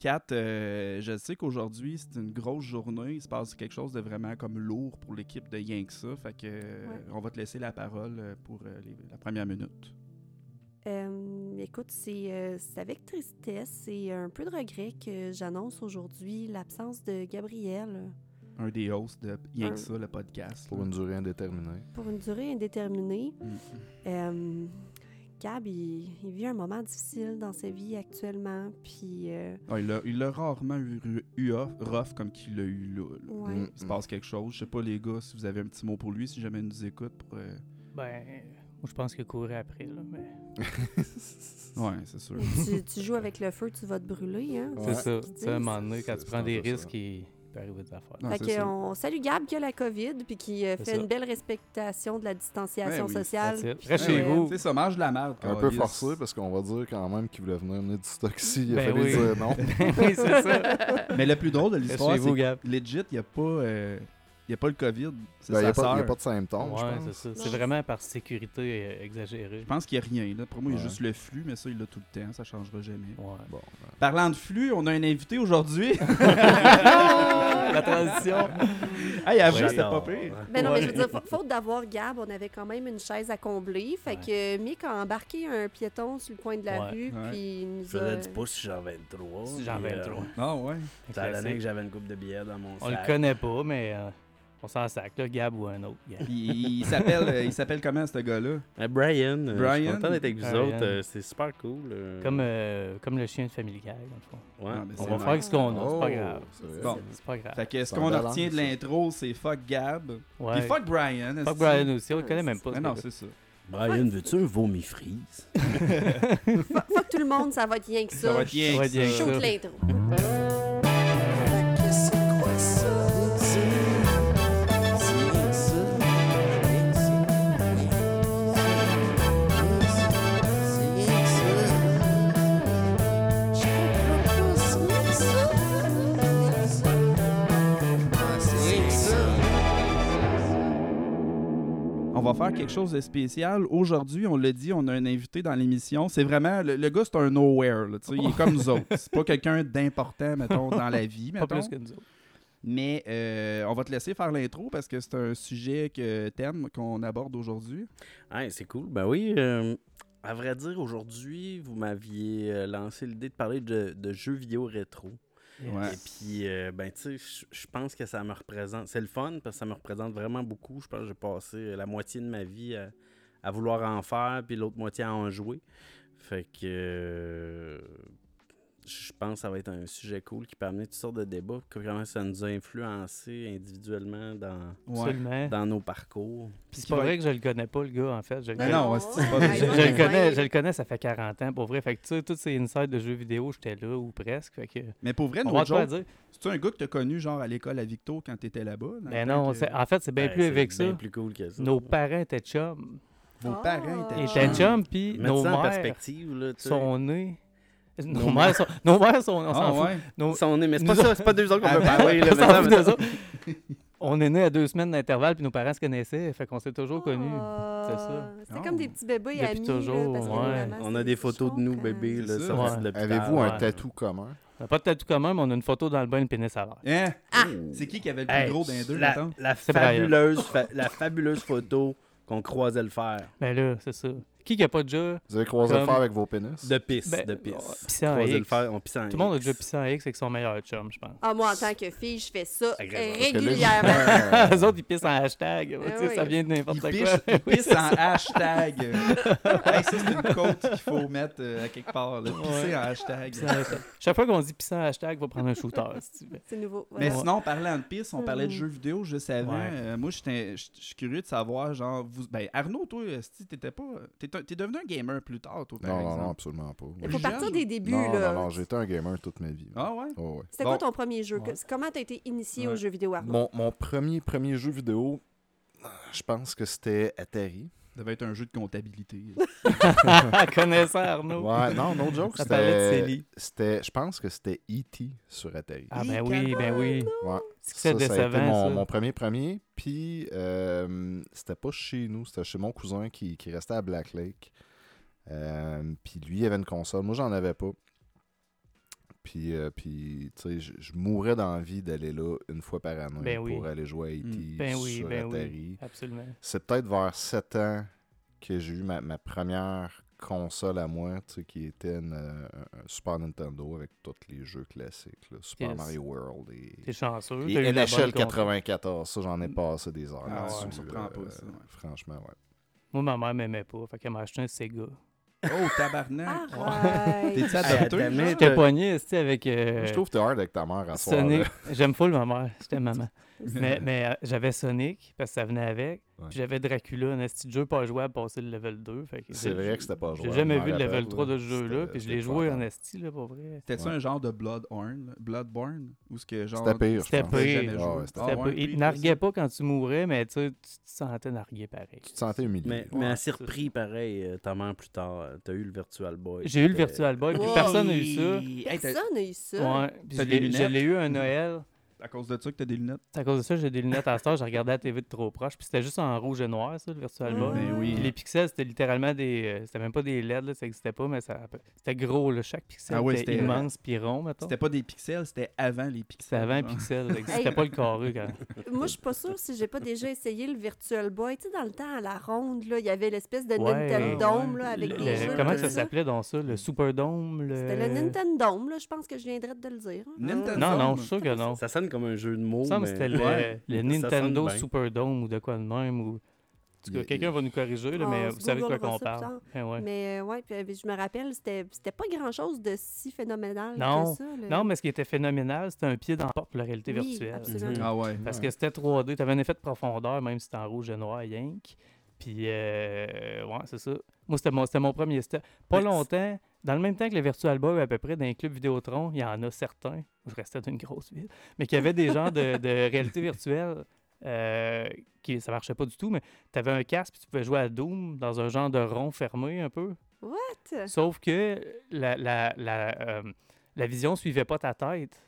Kat, euh, je sais qu'aujourd'hui, c'est une grosse journée. Il se passe quelque chose de vraiment comme lourd pour l'équipe de ça. Fait que on va te laisser la parole euh, pour euh, les- la première minute. Euh, écoute, c'est euh, avec tristesse et un peu de regret que j'annonce aujourd'hui l'absence de Gabriel Un des hosts de Rien Un- que ça, le podcast. Pour là. une durée indéterminée. pour une durée indéterminée. Mm. Euh, Gab, il, il vit un moment difficile dans sa vie actuellement, puis euh, Ah, il l'a- rarement eu, eu off- rough comme qu'il l'a eu là. là. ouais. Mm. Il se passe quelque chose. Je sais pas, les gars, si vous avez un petit mot pour lui, si jamais il nous écoute. Pour, euh, Ben, moi, je pense qu'il courait après, là. Mais... Ouais, c'est sûr. tu, tu joues avec le feu, tu vas te brûler. Hein? Ouais. C'est ça. Tu sais, à un moment donné, quand tu prends des risques, il peut arriver des affaires. Non, Fait c'est que on salue Gab qui a la COVID puis qui euh, fait ça. une belle respectation de la distanciation Ben oui, sociale. Reste Ouais, chez vous. C'est ça, mange de la merde. Un peu forcé parce qu'on va dire quand même qu'il voulait venir mener du stock ici. Il a Ben fallu oui. dire non. oui, c'est ça. Mais le plus drôle de l'histoire, chez vous, c'est legit, il n'y a pas... euh, il y a pas le COVID, c'est Ben, Il n'y a, pas- il y a sœur. pas de symptômes, Ouais, c'est. C'est vraiment par sécurité euh, exagérée. Je pense qu'il n'y a rien. Là. Pour moi, il y a juste le flux, mais ça, il l'a tout le temps. Ça changera jamais. Ouais. Bon, ben, Parlant de flux, on a un invité aujourd'hui. La transition. hey, Ouais. c'était pas pire. Ben non, mais je veux dire, fa- faute d'avoir Gab, on avait quand même une chaise à combler. Fait que Mick a embarqué un piéton sur le coin de la Ouais. rue, Ouais. puis il nous Je a... du pouce si j'en 23. Si j'en puis, 23. Ah ouais. Ça a donné Classique. que j'avais une coupe de billets dans mon On le sac. connaît pas, mais euh, on s'en sac, là, Gab ou un autre. Gab. Puis il s'appelle euh, il s'appelle comment ce gars-là? Euh, Brian, euh, je Brian? suis content d'être avec vous Brian. autres. euh, c'est super cool. euh. Comme, euh, comme le chien de Family Guy, dans le fond. Ouais. Mais On va faire ce qu'on a, c'est pas Oh, grave. c'est. Bon. C'est pas grave. Fait que ce C'est qu'on retient de ça. l'intro, c'est fuck Gab. Ouais. Puis fuck Brian. Fuck. Brian aussi, on le connaît même pas. Mais non, c'est ça. Brian, veux-tu un vomi freeze? Fuck tout le monde, ça va être rien que ça. Ça va être rien Ça va que ça. ça. Shoot l'intro. Va faire quelque chose de spécial. Aujourd'hui, on l'a dit, on a un invité dans l'émission. C'est vraiment. Le, le gars, c'est un nowhere. là, il est comme nous autres. C'est pas quelqu'un d'important, mettons, dans la vie. Pas mettons. plus que nous autres. Mais euh, on va te laisser faire l'intro parce que c'est un sujet que t'aimes, qu'on aborde aujourd'hui. Ah, c'est cool. Ben oui. euh, à vrai dire, aujourd'hui, vous m'aviez euh, lancé l'idée de parler de, de jeux vidéo rétro. Et puis, euh, ben, tu sais, je- pense que ça me représente. C'est le fun parce que ça me représente vraiment beaucoup. Je pense que j'ai passé euh, la moitié de ma vie à, à vouloir en faire, puis l'autre moitié à en jouer. Fait que. euh, je pense que ça va être un sujet cool qui peut amener toutes sortes de débats. Comment ça nous a influencé individuellement dans, Ouais. Dans nos parcours. Puis c'est pas vrai que je le connais pas, le gars, en fait. Je le connais. non, c'est pas Ouais, Je, le connais, je le connais, ça fait 40 ans, pour vrai. Fait que tu sais, tous ces insides de jeux vidéo, j'étais là ou presque. Fait que. Mais pour vrai, On no va te faire joke, dire. c'est un gars que t'as connu genre à l'école à Victo quand t'étais là-bas? Mais Ben non, que en fait, c'est bien Ben, plus avec ça. bien plus cool que ça. Nos parents étaient chums. Vos parents Ils étaient étaient chums. chums, puis nos mères perspective, là, sont nés. Nos, Nos mères sont. Nos mères sont. On Ah s'en fout. ouais. Nos- Ils sont nés, mais c'est pas Nous ça, c'est pas deux autres qu'on peut Avant, parler. là, on mais s'en ça, fout mais de ça- ça. On est nés à deux semaines d'intervalle, puis nos parents se connaissaient. Fait qu'on s'est toujours connus. Ah, C'est ça. C'était Oh. comme des petits bébés Depuis amis. toujours, là, parce que ouais. maman, On a c'est- des je photos de nous, comprends. bébés, là, C'est ça. sortis Ouais. de l'hôpital. Avez-vous un ouais. tatou commun? On n'a pas de tatou commun, mais on a une photo dans le bain de pénis à l'air. Hein? Ah! C'est qui qui avait le plus Hey, gros d'un deux, la, mettons? la C'est Brian. fabuleuse, fa- la fabuleuse photo qu'on croisait le fer. Ben là, c'est ça. Qui qui a pas déjà Vous avez croisé le fer avec vos pénis? De pisse, Ben, de pisse. ouais, en Croiser le X. fer, on pissait en Tout le monde a déjà pissé en X avec son meilleur chum, je pense. Ah, moi, en tant que fille, je fais ça régulièrement. Les autres, ils pissent en hashtag. Ah oui. Ça vient de n'importe Il quoi. piche, il pisse en hashtag. hey, ça, c'est une côte qu'il faut mettre euh, à quelque part. Là. Pisser Ouais. en hashtag. Pisser en hashtag. Chaque fois qu'on dit pisser en hashtag, va prendre un shooter. si tu veux. C'est nouveau. Mais voilà. sinon, parlant de pisse, on parlait de Mm. jeux vidéo juste avant. Ouais. Euh, moi, j'étais- je suis curieux de savoir, genre, vous... ben, Arnaud, toi, esti, t'étais pas. T'es t'es devenu un gamer plus tard, toi, par Non, non, exemple. non, absolument pas. Il faut partir des débuts. Non, là. non, non, j'ai été un gamer toute ma vie. Ah ouais? Oh, ouais. C'était Bon. quoi ton premier jeu? Ouais. Comment t'as été initié Ouais. aux jeux vidéo, Arnaud? Mon, mon premier, premier jeu vidéo, je pense que c'était Atari. Ça devait être un jeu de comptabilité. Connaissant Arnaud. Ouais, non, no joke, Ça parlait de c'était... Célie. c'était- Je pense que c'était E.T. sur Atari. Ah ben oui, ben oui. Ouais. C'est Ça, ça a été décevant, mon, ça. mon premier premier. Puis, euh, c'était pas chez nous, c'était chez mon cousin qui, qui restait à Black Lake. Euh, puis lui, il avait une console. Moi, j'en avais pas. Puis, euh, puis tu sais, je- mourrais d'envie d'aller là une fois par année Ben oui. pour aller jouer à E.T. Mm. Ben oui, sur ben oui. Atari. Absolument. C'est peut-être vers 7 ans que j'ai eu ma, ma première console à moi, tu sais, qui était une, euh, un Super Nintendo avec tous les jeux classiques. là, Super Yes. Mario World et, T'es chanceux. et NHL console. 94. Ça, j'en ai passé des heures. Ah ouais, là-dessus, ça me surprend là, pas, ça, ouais. Franchement, ouais. Moi, ma mère m'aimait pas. Fait qu'elle m'a acheté un Sega. Oh, tabarnak! T'es-tu Hey, adopté? J'étais pogné, tu sais, avec euh, Je trouve que t'es hard avec ta mère à soir. J'aime full ma mère. J'étais maman. Mais mais euh, j'avais Sonic, parce que ça venait avec. Ouais. Puis j'avais Dracula, un petit jeu pas jouable, passer le level 2. Fait que C'est vrai que c'était pas jouable. J'ai jamais vu le level rappelle, 3 de ce jeu-là, puis je l'ai joué en esti, là, pour vrai. C'était-tu Ouais. un genre de Bloodborne? Bloodborne? Ou ce que genre. C'était pire, C'était pire. Ah ouais, Ah pas- il pire, narguait pas quand tu mourais, mais tu te sentais narguer pareil. Tu te sentais humilié. Mais, Ouais, mais à c'est surpris, pareil, euh, ta mère plus tard, euh, t'as eu le Virtual Boy. J'ai eu le Virtual Boy, puis personne n'a eu ça. Personne n'a eu ça. Ouais, je l'ai eu un Noël. À cause de ça que t'as des lunettes? C'est à cause de ça, j'ai des lunettes à star, j'ai regardé la TV de trop proche, puis c'était juste en rouge et noir, ça, le Virtual Boy. Ben oui. Puis les pixels, c'était littéralement des. euh, c'était même pas des LED, là, ça existait pas, mais ça, c'était gros, là. Chaque pixel Ah ouais, était c'était- immense puis rond, mettons. C'était pas des pixels, c'était avant les pixels. C'était avant un genre. pixel. ça existait Hey. pas le carré quand Moi, je suis pas sûre si j'ai pas déjà essayé le Virtual Boy. Tu sais, dans le temps, à la ronde, là, il y avait l'espèce de Ouais, Nintendo ouais. là, avec Le- des le- jeux. comment ça s'appelait dans ça Le Superdome le... C'était le Nintendo, là, je pense que je viendrais de le dire. Nintendo. Non, non, je suis sûr que non. Ça sonne comme un jeu de mots. Il me semble que mais- c'était le, Ouais. le Ça Nintendo. Superdome ou de quoi de même. Ou... En tout cas, Il- quelqu'un va nous corriger, là, mais On vous savez de quoi qu'on ça parle. Eh ouais. Mais euh, ouais, puis, euh, je me rappelle, c'était c'était pas grand-chose de si phénoménal Non. que ça. là. Non, mais ce qui était phénoménal, c'était un pied dans la porte pour la réalité Oui, virtuelle. absolument. Mhm. Ah ouais. Parce ouais. que c'était 3D, tu avais un effet de profondeur, même si c'était en rouge et noir, yank. Puis, euh, ouais, c'est ça. Moi, c'était mon, c'était mon premier step. Pas Mais longtemps, dans le même temps que le Virtual Boy, à peu près, dans les clubs Vidéotron, il y en a certains, je restais d'une grosse ville, mais qui avaient des genres de, de réalité virtuelle. Euh, qui, ça marchait pas du tout, mais tu avais un casque puis tu pouvais jouer à Doom dans un genre de rond fermé un peu. What? Sauf que la, la, la, euh, la vision suivait pas ta tête.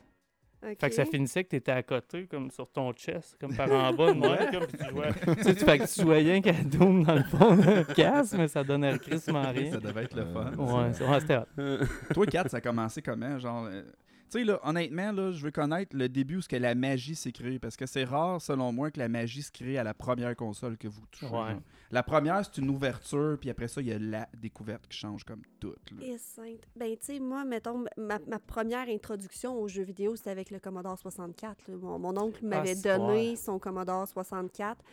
Fait que ça finissait que tu étais à côté, comme sur ton chest, comme par en bas de moi, comme tu jouais. tu sais, tu- fait que tu jouais rien qu'à Doom dans le fond d'un casque, mais ça donnait crissement rien. Ça devait être le fun. Ouais, c'était. Toi, Kat, ça a commencé comment? Genre, euh, tu sais, là, honnêtement, là, je veux connaître le début où ce que la magie s'est créée. Parce que c'est rare, selon moi, que la magie se crée à la première console que vous touchez. Ouais. La première, c'est une ouverture, puis après ça, il y a la découverte qui change comme toute. là. Et sainte. Ben, tu sais, moi, mettons, ma, ma première introduction aux jeux vidéo, c'était avec le Commodore 64. là. Mon, mon oncle m'avait Ah, c'est donné son Commodore 64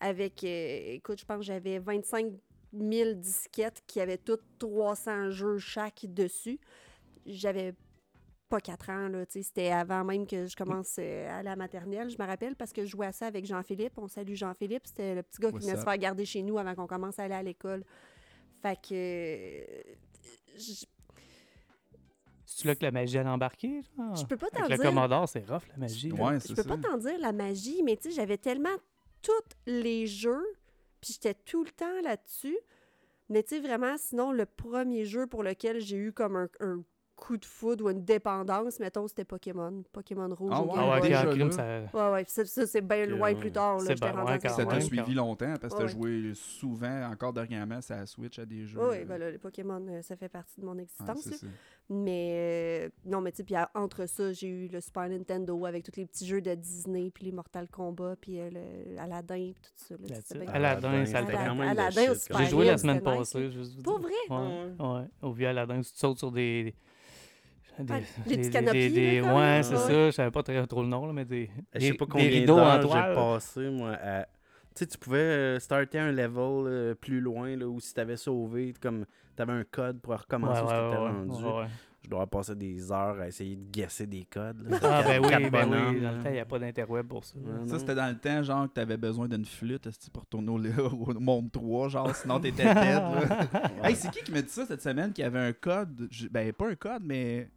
avec, euh, écoute, je pense que j'avais 25 000 disquettes qui avaient toutes 300 jeux chaque dessus. J'avais pas 4 ans, là, tu sais, c'était avant même que je commence euh, à la maternelle, je me rappelle, parce que je jouais à ça avec Jean-Philippe. On salue Jean-Philippe, c'était le petit gars qui venait se faire garder chez nous avant qu'on commence à aller à l'école. Fait que... euh, je- C'est-tu là que la magie allait embarquer? genre? Je peux pas t'en Avec le dire. Commodore, c'est rough, la magie. Ouais, je c'est peux ça. pas t'en dire la magie, mais tu sais, j'avais tellement tous les jeux, puis j'étais tout le temps là-dessus. Mais tu sais, vraiment, sinon, le premier jeu pour lequel j'ai eu comme un, un coup de foudre ou une dépendance, mettons, c'était Pokémon. Pokémon Rouge Ah ouais, Ah ouais, déjà crime, là. ça... Ouais, ouais, ça, ça, c'est bien loin plus tard. Là, ouais, à quand Ça t'a suivi longtemps parce que Ouais, t'as joué souvent, encore dernièrement, ça Switch à des jeux. Oui, euh, ben là, les Pokémon, euh, ça fait partie de mon ouais, existence. ça. Mais euh, non, mais tu sais, puis entre ça, j'ai eu le Super Nintendo avec tous les petits jeux de Disney, puis les Mortal Kombat, puis euh, le Aladdin, puis tout ça. Là, bien- Aladdin, ça Aladdin- quand même J'ai joué la semaine passée, Pour vrai? Ouais, ouais. Au vieux Aladdin, tu sautes sur des... Des, Ouais, les petits des- canopies, des- là, ouais, c'est Ouais. ça. Je savais pas très, trop le nom, là, mais des, Je des, sais pas des combien rideaux en d'heures j'ai toile. passé, moi, à... Tu sais, tu pouvais euh, starter un level euh, plus loin, là, où si t'avais sauvé, comme t'avais un code pour recommencer ouais, ce que ouais, rendu. ouais, ouais. Je dois passer des heures à essayer de guesser des codes. là. Ah, ben oui, ben bonhommes, oui. Dans le temps, il n'y a pas d'interweb pour ça. Ça, c'était dans le temps, genre, que t'avais besoin d'une flûte pour tourner au, au monde 3, genre, sinon t'étais dead, là? Hey, c'est qui qui m'a dit ça cette semaine, qu'il y avait un code, ben pas un code, mais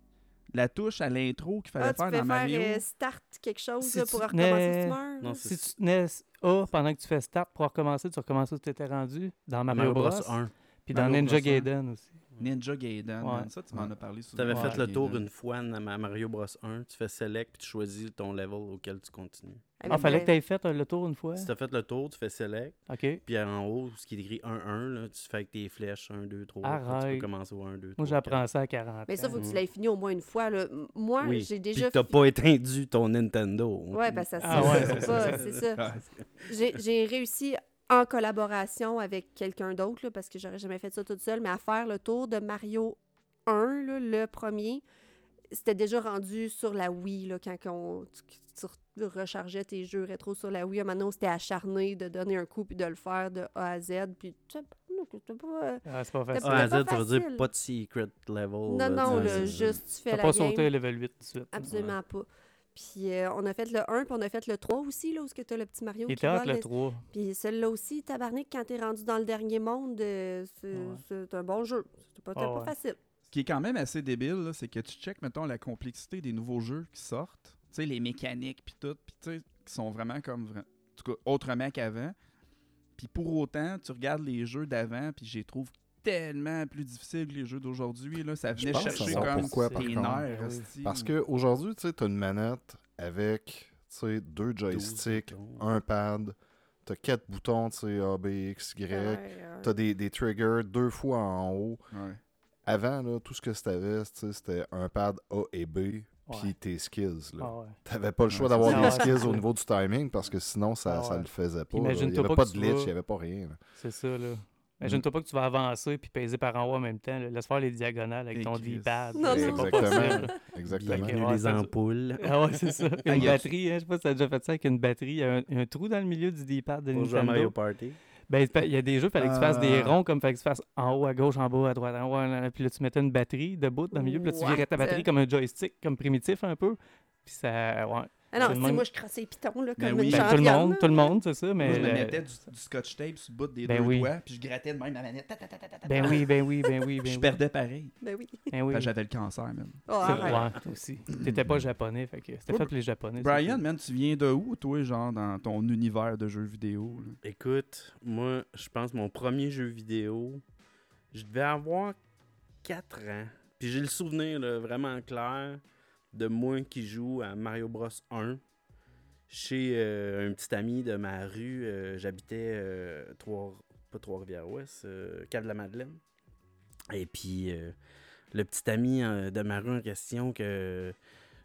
la touche à l'intro qu'il fallait Ah, tu faire fais dans faire Mario? euh, start quelque chose Si là, tu pour recommencer si tu meurs. Non, Si tu tenais A pendant que tu fais Start pour recommencer, tu recommences où tu étais rendu dans Mario, Bros. 1. Puis dans Mario Ninja. Gaiden aussi. Ninja Gaiden, Ouais. ça, tu m'en Ouais. as parlé Tu souvent. avais Ouais. fait le tour Gaiden. une fois à Ma- Mario Bros 1, tu fais select puis tu choisis ton level auquel tu continues. Ah, fallait que tu aies fait euh, le tour une fois? Si tu as fait le tour, tu fais select, OK. puis en haut, ce qui est écrit 1-1, là, tu fais avec tes flèches 1, 2, 3. Tu Arrête. peux commencer au 1, 2, 3. Moi, j'apprends ça à 40 Mais ça, ans. faut que tu l'aies fini au moins une fois. Là. Moi, Oui. j'ai déjà. t'as fi- pas étendu ton Nintendo. Ouais, ben ça, Ah ça, ouais, c'est ça. c'est ça. J'ai réussi en collaboration avec quelqu'un d'autre, parce que j'aurais jamais fait ça toute seule, mais à faire le tour de Mario 1, là, le premier, c'était déjà rendu sur la Wii, là, quand on, tu, tu rechargeais tes jeux rétro sur la Wii. Maintenant, c'était acharné de donner un coup puis de le faire de A à Z. Puis, tu sais, c'était pas, euh, Ah, c'est pas T'as facile. Ah, pas Z, ça veut dire pas de secret level. Non, là, non, là, juste tu fais T'as la pas game. sauté level 8 tout de suite. Absolument pas. Puis euh, on a fait le 1, puis on a fait le 3 aussi, là, où tu as le petit Mario Il qui était le les- 3. Puis celui-là aussi, tabarnak, quand t'es rendu dans le dernier monde, euh, c'est Ouais. un bon jeu. C'est pas, c'est pas ouais. facile. Ce qui est quand même assez débile, là, c'est que tu checkes, mettons, la complexité des nouveaux jeux qui sortent. Tu sais, les mécaniques, puis tout, puis tu sais, qui sont vraiment comme... En tout cas, autrement qu'avant. Puis pour autant, tu regardes les jeux d'avant, puis je les trouve tellement plus difficiles que les jeux d'aujourd'hui. Là. Ça venait chercher comme pourquoi, par nerfs. Oui. Parce qu'aujourd'hui, tu t'as une manette avec, tu sais, deux 12 joysticks, un pad, t'as quatre boutons, tu sais, A, B, X, Y, Ouais, euh, t'as des, des triggers deux fois en haut. Ouais. Avant, là, tout ce que c'était, tu sais, c'était un pad A et B, puis tes skills. Là. Ah ouais. T'avais pas le choix d'avoir des skills au niveau du timing parce que sinon, ça, Ah ça le faisait pas. Il Imagine-toi y avait pas pas de tu glitch, il y avait pas rien. C'est ça, là. Imagine-toi pas que tu vas avancer puis peser par en haut en même temps. là. Laisse faire les diagonales avec ton. D-pad. Non, C'est pas Exactement. possible. Exactement. Ouais, les ampoules. Ah ouais, c'est ça. Ah, Une y a- batterie, hein, je sais pas si t'as déjà fait ça avec une batterie. Il y a un, un trou dans le milieu du D-pad de à Mario Nintendo. Party. Ben, il y a des jeux, il fallait que tu fasses des Ah. ronds, comme il fallait que tu fasses en haut à gauche, en bas à droite, en haut, puis là, tu mettais une batterie debout dans le milieu, puis là, tu virais ta batterie comme un joystick, comme primitif un peu. Puis ça, ouais. Ah non, moi je crassais les pitons là, Ben comme oui. une Ben, Ben, tout le monde, tout le monde, c'est ça, Moi, mais... je me mettais du, du scotch tape sur le bout des Ben deux oui. doigts, puis je grattais de même ma manette. ta, ta, ta, ta, ta, ta, Ben oui, ben oui, ben oui, ben je oui. perdais pareil. Ben oui. Ben oui. J'avais le cancer, même. Oh, ouais, toi aussi. T'étais pas japonais, fait que c'était Ouais, fait pour les japonais. Brian, man, tu viens de où, toi, genre, dans ton univers de jeux vidéo? là? Écoute, moi, je pense mon premier jeu vidéo, je devais avoir 4 ans. Puis j'ai le souvenir là, vraiment clair de moi qui joue à Mario Bros 1 chez euh, un petit ami de ma rue. euh, J'habitais euh, Trois, pas Trois-Rivières-Ouest, euh, Cave-la-Madeleine. Et puis euh, le petit ami euh, de ma rue en question que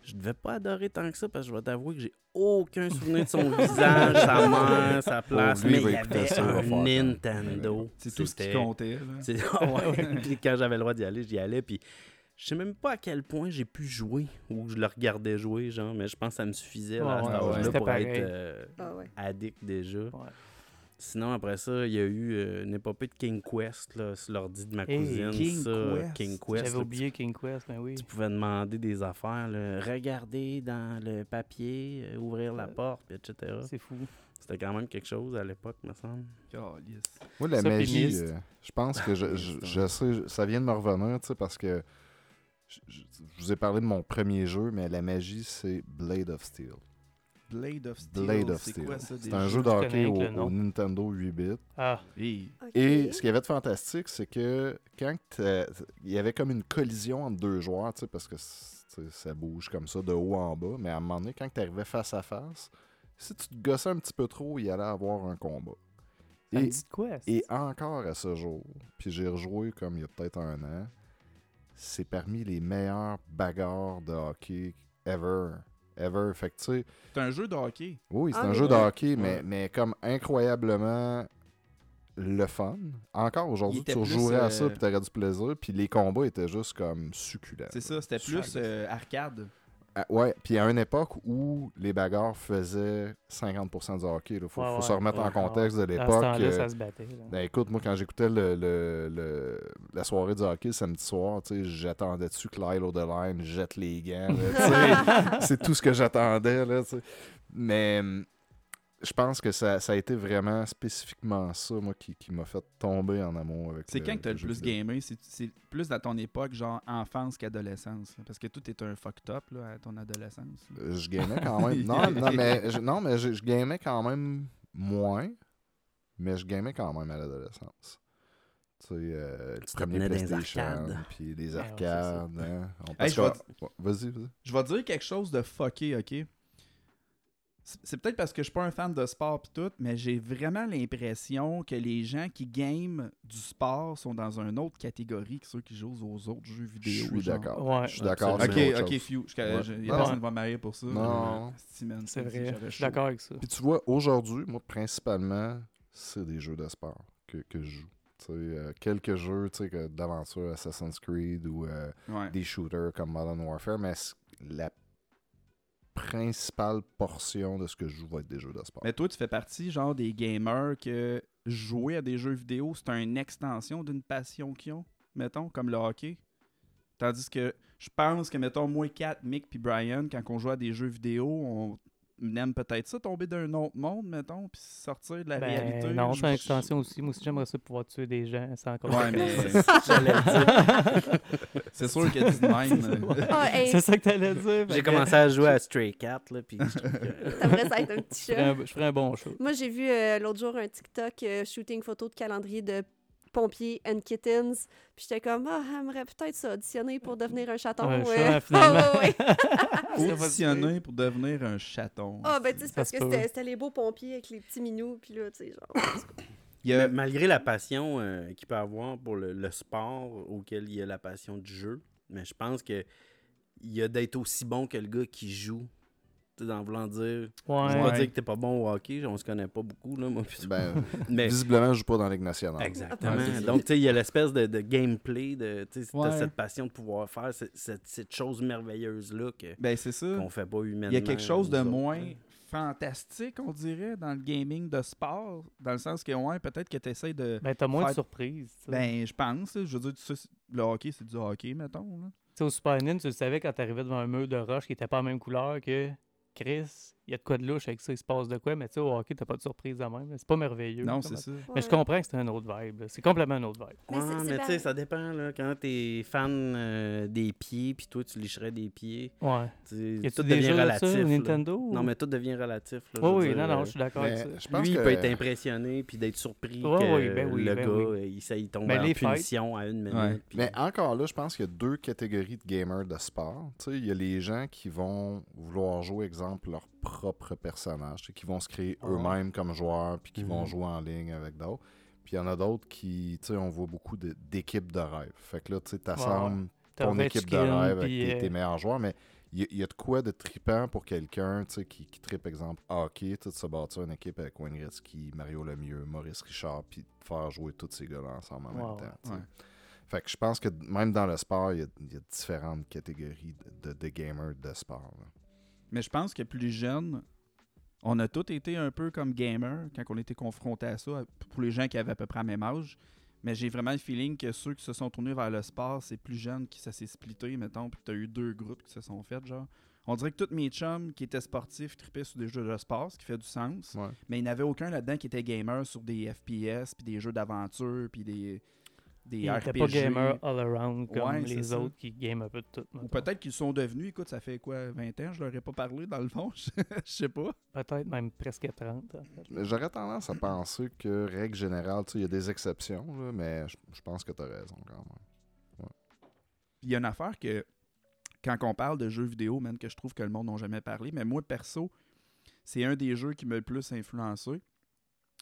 je devais pas adorer tant que ça parce que je vais t'avouer que j'ai aucun souvenir de son visage, sa mère, sa place, lui, mais il y avait ça, un Nintendo. C'est tout ce qui comptait. là. ouais. Puis quand j'avais le droit d'y aller, j'y allais. Puis je sais même pas à quel point j'ai pu jouer ou je le regardais jouer, genre, mais je pense que ça me suffisait là, Ouais, à cet ouais, âge-là ouais. Pour pareil. être euh, Ah ouais. addict déjà. Ouais. Sinon, après ça, il y a eu euh, une épopée de King Quest là, sur l'ordi de ma Hey, cousine. King ça, Quest. King Quest. J'avais oublié King Quest, ben oui. Tu pouvais demander des affaires, là, regarder dans le papier, euh, ouvrir la Euh, porte, puis etc. C'est fou. C'était quand même quelque chose à l'époque, me semble. Moi, la Ça, magie, euh, je pense que je, je, je sais, je- ça vient de me revenir, tu sais, parce que je, je- je vous ai parlé de mon premier jeu, mais la magie, c'est Blade of Steel. Blade of Steel. Blade of c'est Steel. quoi ça C'est un jeu de hockey au, Nintendo 8 bits. Ah, Hey. Ok. Et ce qu'il y avait de fantastique, c'est que quand il y avait comme une collision entre deux joueurs, tu sais, parce que ça bouge comme ça de haut en bas, mais à un moment donné, quand tu arrivais face à face, si tu te gossais un petit peu trop, il y allait avoir un combat. ça me Et, dit de quoi? et encore à ce jour, puis j'ai rejoué comme il y a peut-être un an, c'est parmi les meilleures bagarres de hockey ever. Ever. Fait que tu sais, C'est un jeu de hockey. oui, c'est Ah, un mais jeu de hockey, mais, Ouais. mais comme incroyablement le fun. Encore aujourd'hui, tu rejouerais à euh, ça puis t'aurais du plaisir. Puis les combats étaient juste comme succulents. C'est ça, c'était plus euh, arcade. Ah, ouais, puis à une époque où les bagarres faisaient 50% du hockey. Il faut, Ouais, faut ouais, se remettre en contexte de À l'époque. euh, ça se battait. là. ben écoute, moi quand j'écoutais le, le- le- la soirée du hockey le samedi soir, j'attendais dessus que Lyle O'Deline jette les gants. c'est tout ce que j'attendais. Mais hum, je pense que ça, ça a été vraiment spécifiquement ça, moi, qui, qui m'a fait tomber en amour avec C'est quand que t'as le plus vidéo. gamé? C'est- C'est plus dans ton époque, genre enfance qu'adolescence. Parce que tout est un fucked up là, à ton adolescence. Euh, Je gamais quand même. non, non, mais, je, non, mais je, je gamais quand même moins, mais je gamais quand même à l'adolescence. Tu sais, euh, le Tu premier les PlayStation, arcades. puis des Ouais, ouais, c'est arcades. hein. Hey, Ouais, Vas-y, vas-y. Je vais dire quelque chose de fucké, ok? C'est peut-être parce que je suis pas un fan de sport pis tout, mais j'ai vraiment l'impression que les gens qui game du sport sont dans une autre catégorie que ceux qui jouent aux autres jeux Je vidéo. suis genre. d'accord. Ouais. Je suis d'accord. Ok, ok, few. Je, Ouais. je- y a Non. personne qui va marier pour ça. Non. C'est vrai. Je suis d'accord avec ça. Puis tu vois, aujourd'hui, moi, principalement, c'est des jeux de sport que, que je joue. Tu sais, euh, quelques jeux tu sais, que- d'aventure, Assassin's Creed ou euh, Ouais. des shooters comme Modern Warfare, mais la principale portion de ce que je joue va être des jeux de sport. Mais toi, tu fais partie genre des gamers que jouer à des jeux vidéo, c'est une extension d'une passion qu'ils ont, mettons, comme le hockey. Tandis que je pense que, mettons, moi, Kat, Mick puis Brian, quand on joue à des jeux vidéo, on aime peut-être ça, tomber d'un autre monde, mettons, puis sortir de la Ben, réalité. non, Je- c'est une extension aussi. Moi aussi, j'aimerais ça pouvoir tuer des gens sans Ouais, conséquence. mais J'allais le dire. c'est sûr que tu de même. Ah, hey, C'est ça que t'allais dire. J'ai commencé à jouer à Stray Cat, là, puis je trouve que- t'aimerais ça être un petit chat. je ferais un bon show. Moi, j'ai vu euh, l'autre jour un TikTok euh, shooting photo de calendrier de pompiers and kittens. Puis j'étais comme, ah, j'aimerais peut-être ça auditionner pour devenir un chaton. Un chat, finalement. Ouais, ouais. Auditionné pour devenir un chaton. Ah, ben, tu sais, c'est parce que c'était c'était les beaux pompiers avec les petits minous. Puis là, tu sais, genre. Il y a- Mais malgré la passion euh, qu'il peut avoir pour le, le sport auquel il y a la passion du jeu, mais je pense que il y a d'être aussi bon que le gars qui joue. Dans voulant dire. Je Ouais. pas dire que t'es pas bon au hockey, on se connaît pas beaucoup, là, moi. puis- Ben, mais visiblement, je joue pas dans la Ligue nationale. Exactement. Ouais. Donc, tu sais, il y a l'espèce de, de gameplay, de, Ouais. cette passion de pouvoir faire cette, cette, cette chose merveilleuse-là que, Ben, c'est ça. qu'on fait pas humainement. Il y a quelque chose de autres, moins là. fantastique, on dirait, dans le gaming de sport. Dans le sens que, ouais, peut-être que tu essaies de. Ben, t'as moins Faire- de surprises. Ben, je pense. Je veux dire, tu sais, le hockey, c'est du hockey, mettons. là. Tu sais, au Super Nintendo, tu le savais quand t'arrivais devant un mur de roche qui était pas la même couleur que Chris. Il y a de quoi de louche avec ça, il se passe de quoi, mais tu sais, au hockey, t'as pas de surprise de même. C'est pas merveilleux. Non, c'est ça. Mais je comprends que c'est un autre vibe. C'est complètement un autre vibe. Mais Ouais, mais tu sais, ça dépend, là. Quand t'es fan euh, des pieds, puis toi, tu licherais des pieds, Ouais. Y a-tu tout des devient jeux de ça relatif. Nintendo? ou- Non, mais tout devient relatif. Là, Oh, oui, dire, non, non, euh, je suis d'accord avec ça. je pense Lui, il que- peut être impressionné puis d'être surpris Ouais, que oui, ben oui, le ben gars, oui. il, ça, il tombe Mais en les fights- punition à une minute. Puis- Mais encore là, je pense qu'il y a deux catégories de gamers de sport. Tu sais, il y a les gens qui vont vouloir jouer, exemple, leur propre personnage, tu sais, qui vont se créer Ouais. eux-mêmes comme joueurs, puis qui vont Mhm. jouer en ligne avec d'autres. Puis il y en a d'autres qui, tu sais, on voit beaucoup de- d'équipes de rêve. Fait que là, tu sais, t'assembles T'as ton équipe de rêve avec tes, euh, tes meilleurs joueurs, mais il y, a- il y a de quoi de tripant pour quelqu'un tu sais, qui, qui tripe, exemple, hockey, tu sais, de se bâtir une équipe avec Wayne Gretzky, Mario Lemieux, Maurice Richard, puis de faire jouer tous ces gars-là ensemble en même temps. ouais. Fait que je pense que même dans le sport, il y a, il y a différentes catégories de, de, de gamers de sport. là. Mais je pense que plus jeune, on a tous été un peu comme gamers quand on était confrontés à ça, pour les gens qui avaient à peu près le même âge. Mais j'ai vraiment le feeling que ceux qui se sont tournés vers le sport, c'est plus jeune qui ça s'est splitté, mettons, puis que tu as eu deux groupes qui se sont faits, genre. On dirait que tous mes chums qui étaient sportifs tripaient sur des jeux de sport, ce qui fait du sens. Ouais. Mais il n'y avait aucun là-dedans qui était gamer sur des FPS, puis des jeux d'aventure, puis des, des Il RPG. pas gamer all around comme Ouais, les ça. autres qui game un peu de tout. Ou peut-être qu'ils sont devenus, écoute, ça fait quoi, 20 ans, je leur ai pas parlé dans le fond, je sais pas. Peut-être même presque 30. en fait. Mais J'aurais tendance à penser que, règle générale, tu sais, il y a des exceptions, là, mais je, je pense que tu as raison quand même. Il y a une affaire que, quand on parle de jeux vidéo, même que je trouve que le monde n'a jamais parlé, mais moi, perso, c'est un des jeux qui m'a le plus influencé.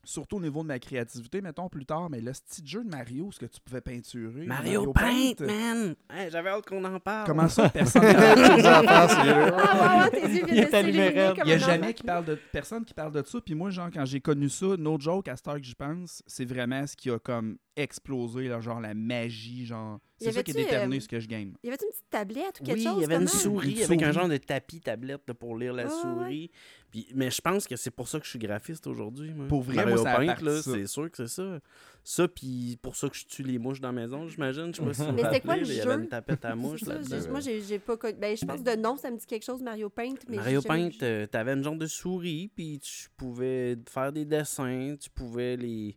Surtout au niveau de ma créativité, mettons plus tard, mais le petit jeu de Mario, ce que tu pouvais peinturer. Mario, Paint, man! Hey, J'avais hâte qu'on en parle. Comment ça, personne Ah, ouais, tes yeux Il viennent est de allumé s'illuminer raide. comme Il y a jamais qui parle de personne qui parle de ça. Puis moi, genre, quand j'ai connu ça, no joke, à cette heure que j'y pense, c'est vraiment ce qui a comme explosé, là, genre la magie, genre. C'est ça qui déterminé euh, ce que je game. Y avait-tu une petite tablette ou quelque oui, chose? il y avait une souris Une avec un souris. genre de tapis tablette là, pour lire la Ouais, ouais, souris. Puis, mais je pense que c'est pour ça que je suis graphiste aujourd'hui. Pour vrai, Mario moi, ça là, ça. c'est sûr que c'est ça. Ça, puis pour ça que je tue les mouches dans la maison, j'imagine. Je sais pas si vous Mais c'était quoi le Il y avait jeu? une tapette à mouches C'est j'ai- moi, j'ai j'ai pas connu. Ben, je pense de nom, ça me dit quelque chose, Mario Paint. Mais Mario Paint, euh, t'avais une genre de souris, puis tu pouvais faire des dessins, tu pouvais les,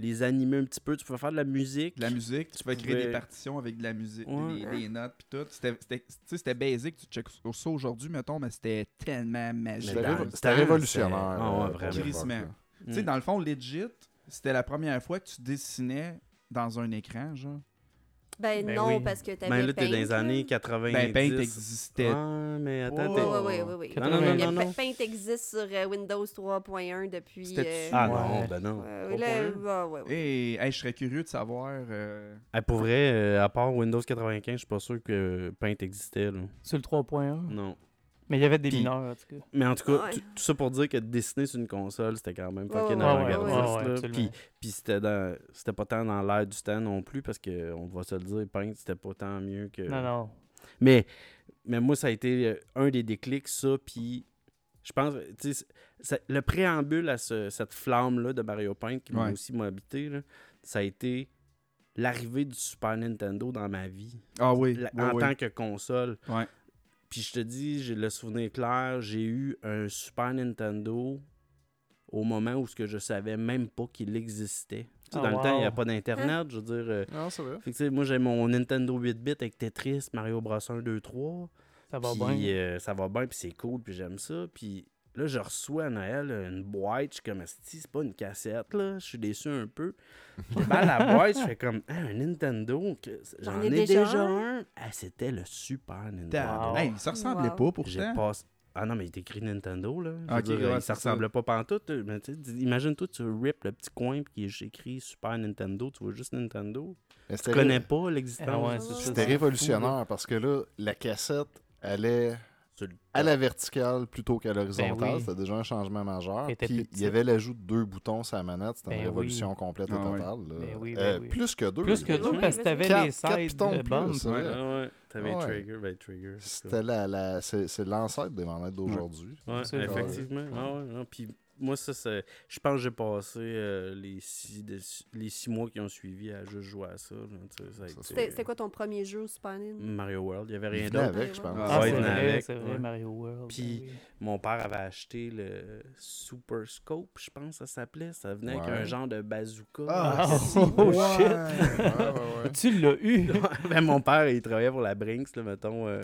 les animer un petit peu, tu pouvais faire de la musique. De la musique, tu peux créer pouvais- des partitions avec de la musique, Ouais. des, des notes, puis tout. C'était- C'était tu sais, c'était basic, tu checkes ça aujourd'hui, mettons, mais c'était tellement magique. C'était révolutionnaire. ouais, pour vraiment. là. Tu sais, Mm. dans le fond, legit, c'était la première fois que tu dessinais dans un écran, genre. Ben, Ben non, oui. parce que t'avais Ben là, t'es Paint, dans les années 90. Ben, Paint existait. Ah, mais attends, Oh. t'es- Oui, oui, oui, oui. Non, non, non, non. Paint existe sur euh, Windows 3.1 depuis... Euh, Ah Ouais. non, ben non. euh, là, ah, ouais, ouais. Et hey, je serais curieux de savoir. euh, pour vrai, euh, à part Windows 95, je suis pas sûr que Paint existait. Là. Sur le 3.1. Non. Mais il y avait des Puis- mineurs, en tout cas. Mais en tout cas, Ouais. tout, tout ça pour dire que dessiner sur une console, c'était quand même fucking ouais, avant-gardiste, ouais. Puis, puis c'était dans- c'était pas tant dans l'air du temps non plus, parce que on va se le dire, Paint, c'était pas tant mieux que... Non, non. Mais, mais moi, ça a été euh, un des déclics, ça, puis je pense, tu sais, le préambule à ce- cette flamme-là de Mario Paint qui m'a Ouais. aussi m'a habité, là, ça a été l'arrivée du Super Nintendo dans ma vie, Ah oui. la- oui, en oui. tant que console. Ouais. Puis je te dis, j'ai le souvenir clair, j'ai eu un Super Nintendo au moment où ce que je savais même pas qu'il existait. Tu sais, Ah, dans le temps, il n'y a wow. pas d'Internet, je veux dire... euh, Non, c'est vrai. fait que, tu sais, moi, j'ai mon Nintendo 8-bit avec Tetris, Mario Bros 1, 2, 3. Ça va bien. euh, ça va bien, puis c'est cool, puis j'aime ça. Puis là, je reçois à Noël une boîte, je suis comme, c'est pas une cassette, là. Je suis déçu un peu. Je la boîte, je fais comme, Ah, un Nintendo, j'en ai ai déjà déjà, un? un. Ah, c'était le Super Nintendo. Wow. Hey, ça ressemblait Wow. pas J'ai pourtant. passé. Ah non, mais il est écrit Nintendo, là. Je veux Ok, dire, ouais, il- c'est ça ça. ressemblait pas pantoute. euh, Mais tu sais, dis- imagine-toi, tu rips le petit coin, puis est écrit Super Nintendo, tu vois juste Nintendo. Mais Tu connais ré- pas l'existence. Ah ouais, ça. C'était révolutionnaire parce que là, la cassette allait Le à la verticale plutôt qu'à l'horizontale. Ben oui. C'était déjà un changement majeur. Puis il y avait l'ajout de deux boutons sur la manette. C'était une Ben oui. révolution complète et Ah totale. Ben oui, ben Euh, oui. Plus que deux. Plus que deux, Oui, parce que t'avais les sides de Ouais, ouais, ouais. T'avais Ouais. Trigger, ben Trigger. C'était la, la, c'est, c'est l'ancêtre des manettes d'aujourd'hui. Ouais, effectivement. Ah ouais, non, Puis moi, ça, c'est- je pense que j'ai passé euh, les, six, de- les six mois qui ont suivi à juste jouer à ça. ça Ça, été- C'était quoi ton premier jeu au Super Nintendo? Mario World. Il n'y avait Il rien venait d'autre. avec, je pense. Ah, Ah, Ouais, c'est il venait vrai, avec, c'est vrai, ouais. Mario World. Puis- ben oui. Mon père avait acheté le Super Scope, je pense que ça s'appelait. Ça venait avec un genre de bazooka. Ah, si, oh, shit. Ouais, ouais, ouais. Tu l'as eu. ben, mon père, il travaillait pour la Brinks, là, mettons. Euh,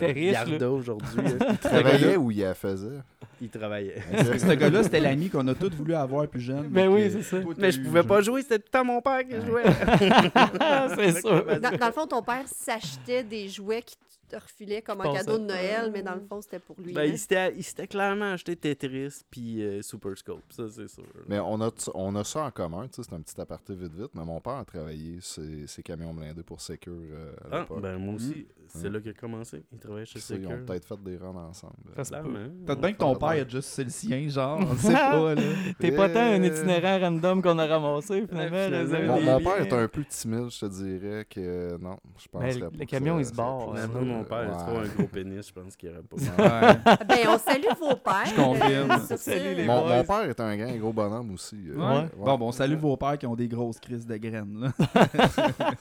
aujourd'hui. Il travaillait ou il la faisait? Il travaillait. Ce gars-là, c'était l'ami qu'on a tous voulu avoir plus jeune. Ben mais oui, que c'est ça. Mais je pouvais pas jouer, c'était tout le temps mon père qui jouait. c'est sûr. Dans, dans le fond, ton père s'achetait des jouets qui te refilaient comme un cadeau de Noël, mais dans le fond, c'était pour lui. Ben, hein. il s'était il s'était clairement acheté Tetris puis euh, Super Scope, ça c'est sûr. Mais on a, on a ça en commun, tu sais, c'est un petit aparté vite vite, mais mon père a travaillé ses, ses camions blindés pour Secure euh, à Ah, ben moi aussi, c'est Mm. là qu'il a commencé. Il travaillait chez Ça, ils ont Secure. peut-être fait des runs ensemble. Peut-être bien que ton père a juste c'est le sien, genre. On sait pas, là. T'es pas tant un itinérant random qu'on a ramassé, finalement. Mon, père est un peu timide, je te dirais que non, je Ben, penserais le- pas le que camion, il se barre, mon père, a Ouais. trop un gros pénis, je pense qu'il aurait pas. Ouais. Ah, Ben, on salue vos pères. Je confirme. Mon, père est un grand gros bonhomme aussi. euh, Ouais. ouais. Bon, bon, salut vos pères qui ont des grosses crises de graines, là.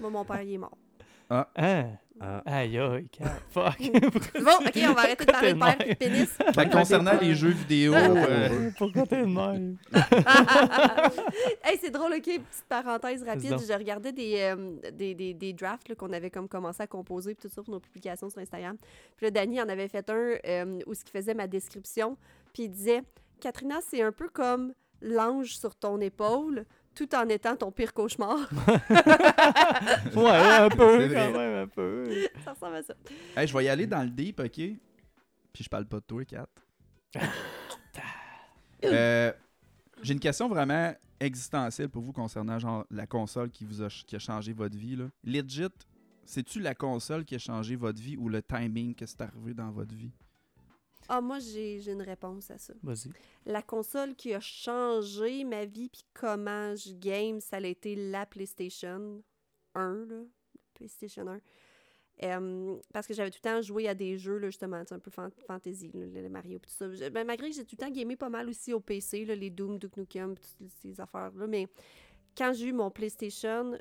Moi, mon père, il est mort. Hein? Ah. Aïe, aïe, fuck. Bon, OK, on va arrêter de parler de père et de pénis? Fait que concernant les jeux vidéo, euh, Pourquoi t'es de même? hey, c'est drôle, OK, petite parenthèse rapide. Je regardais des, euh, des, des, des drafts qu'on avait comme commencé à composer puis tout ça pour nos publications sur Instagram. Puis là, Danny en avait fait un euh, où ce qui faisait ma description. Puis il disait « Katrina, c'est un peu comme l'ange sur ton épaule, tout en étant ton pire cauchemar. Ouais, un peu, quand même, un peu. » Ça ressemble à ça. hey, je vais y aller dans le deep, ok? Puis je parle pas de toi, Kat. Euh, J'ai une question vraiment existentielle pour vous concernant genre la console qui vous a, qui a changé votre vie. Là. Legit, c'est-tu la console qui a changé votre vie ou le timing que c'est arrivé dans votre vie? Ah, moi, j'ai j'ai une réponse à ça. Vas-y. La console qui a changé ma vie puis comment je game, ça a été la PlayStation 1, là. PlayStation 1. Euh, parce que j'avais tout le temps joué à des jeux, là, justement, un peu fan- fantasy, le Mario tout ça. Je- ben, malgré que j'ai tout le temps gamé pas mal aussi au PC, là, les Doom, Duke Nukem, toutes ces affaires-là. Mais quand j'ai eu mon PlayStation,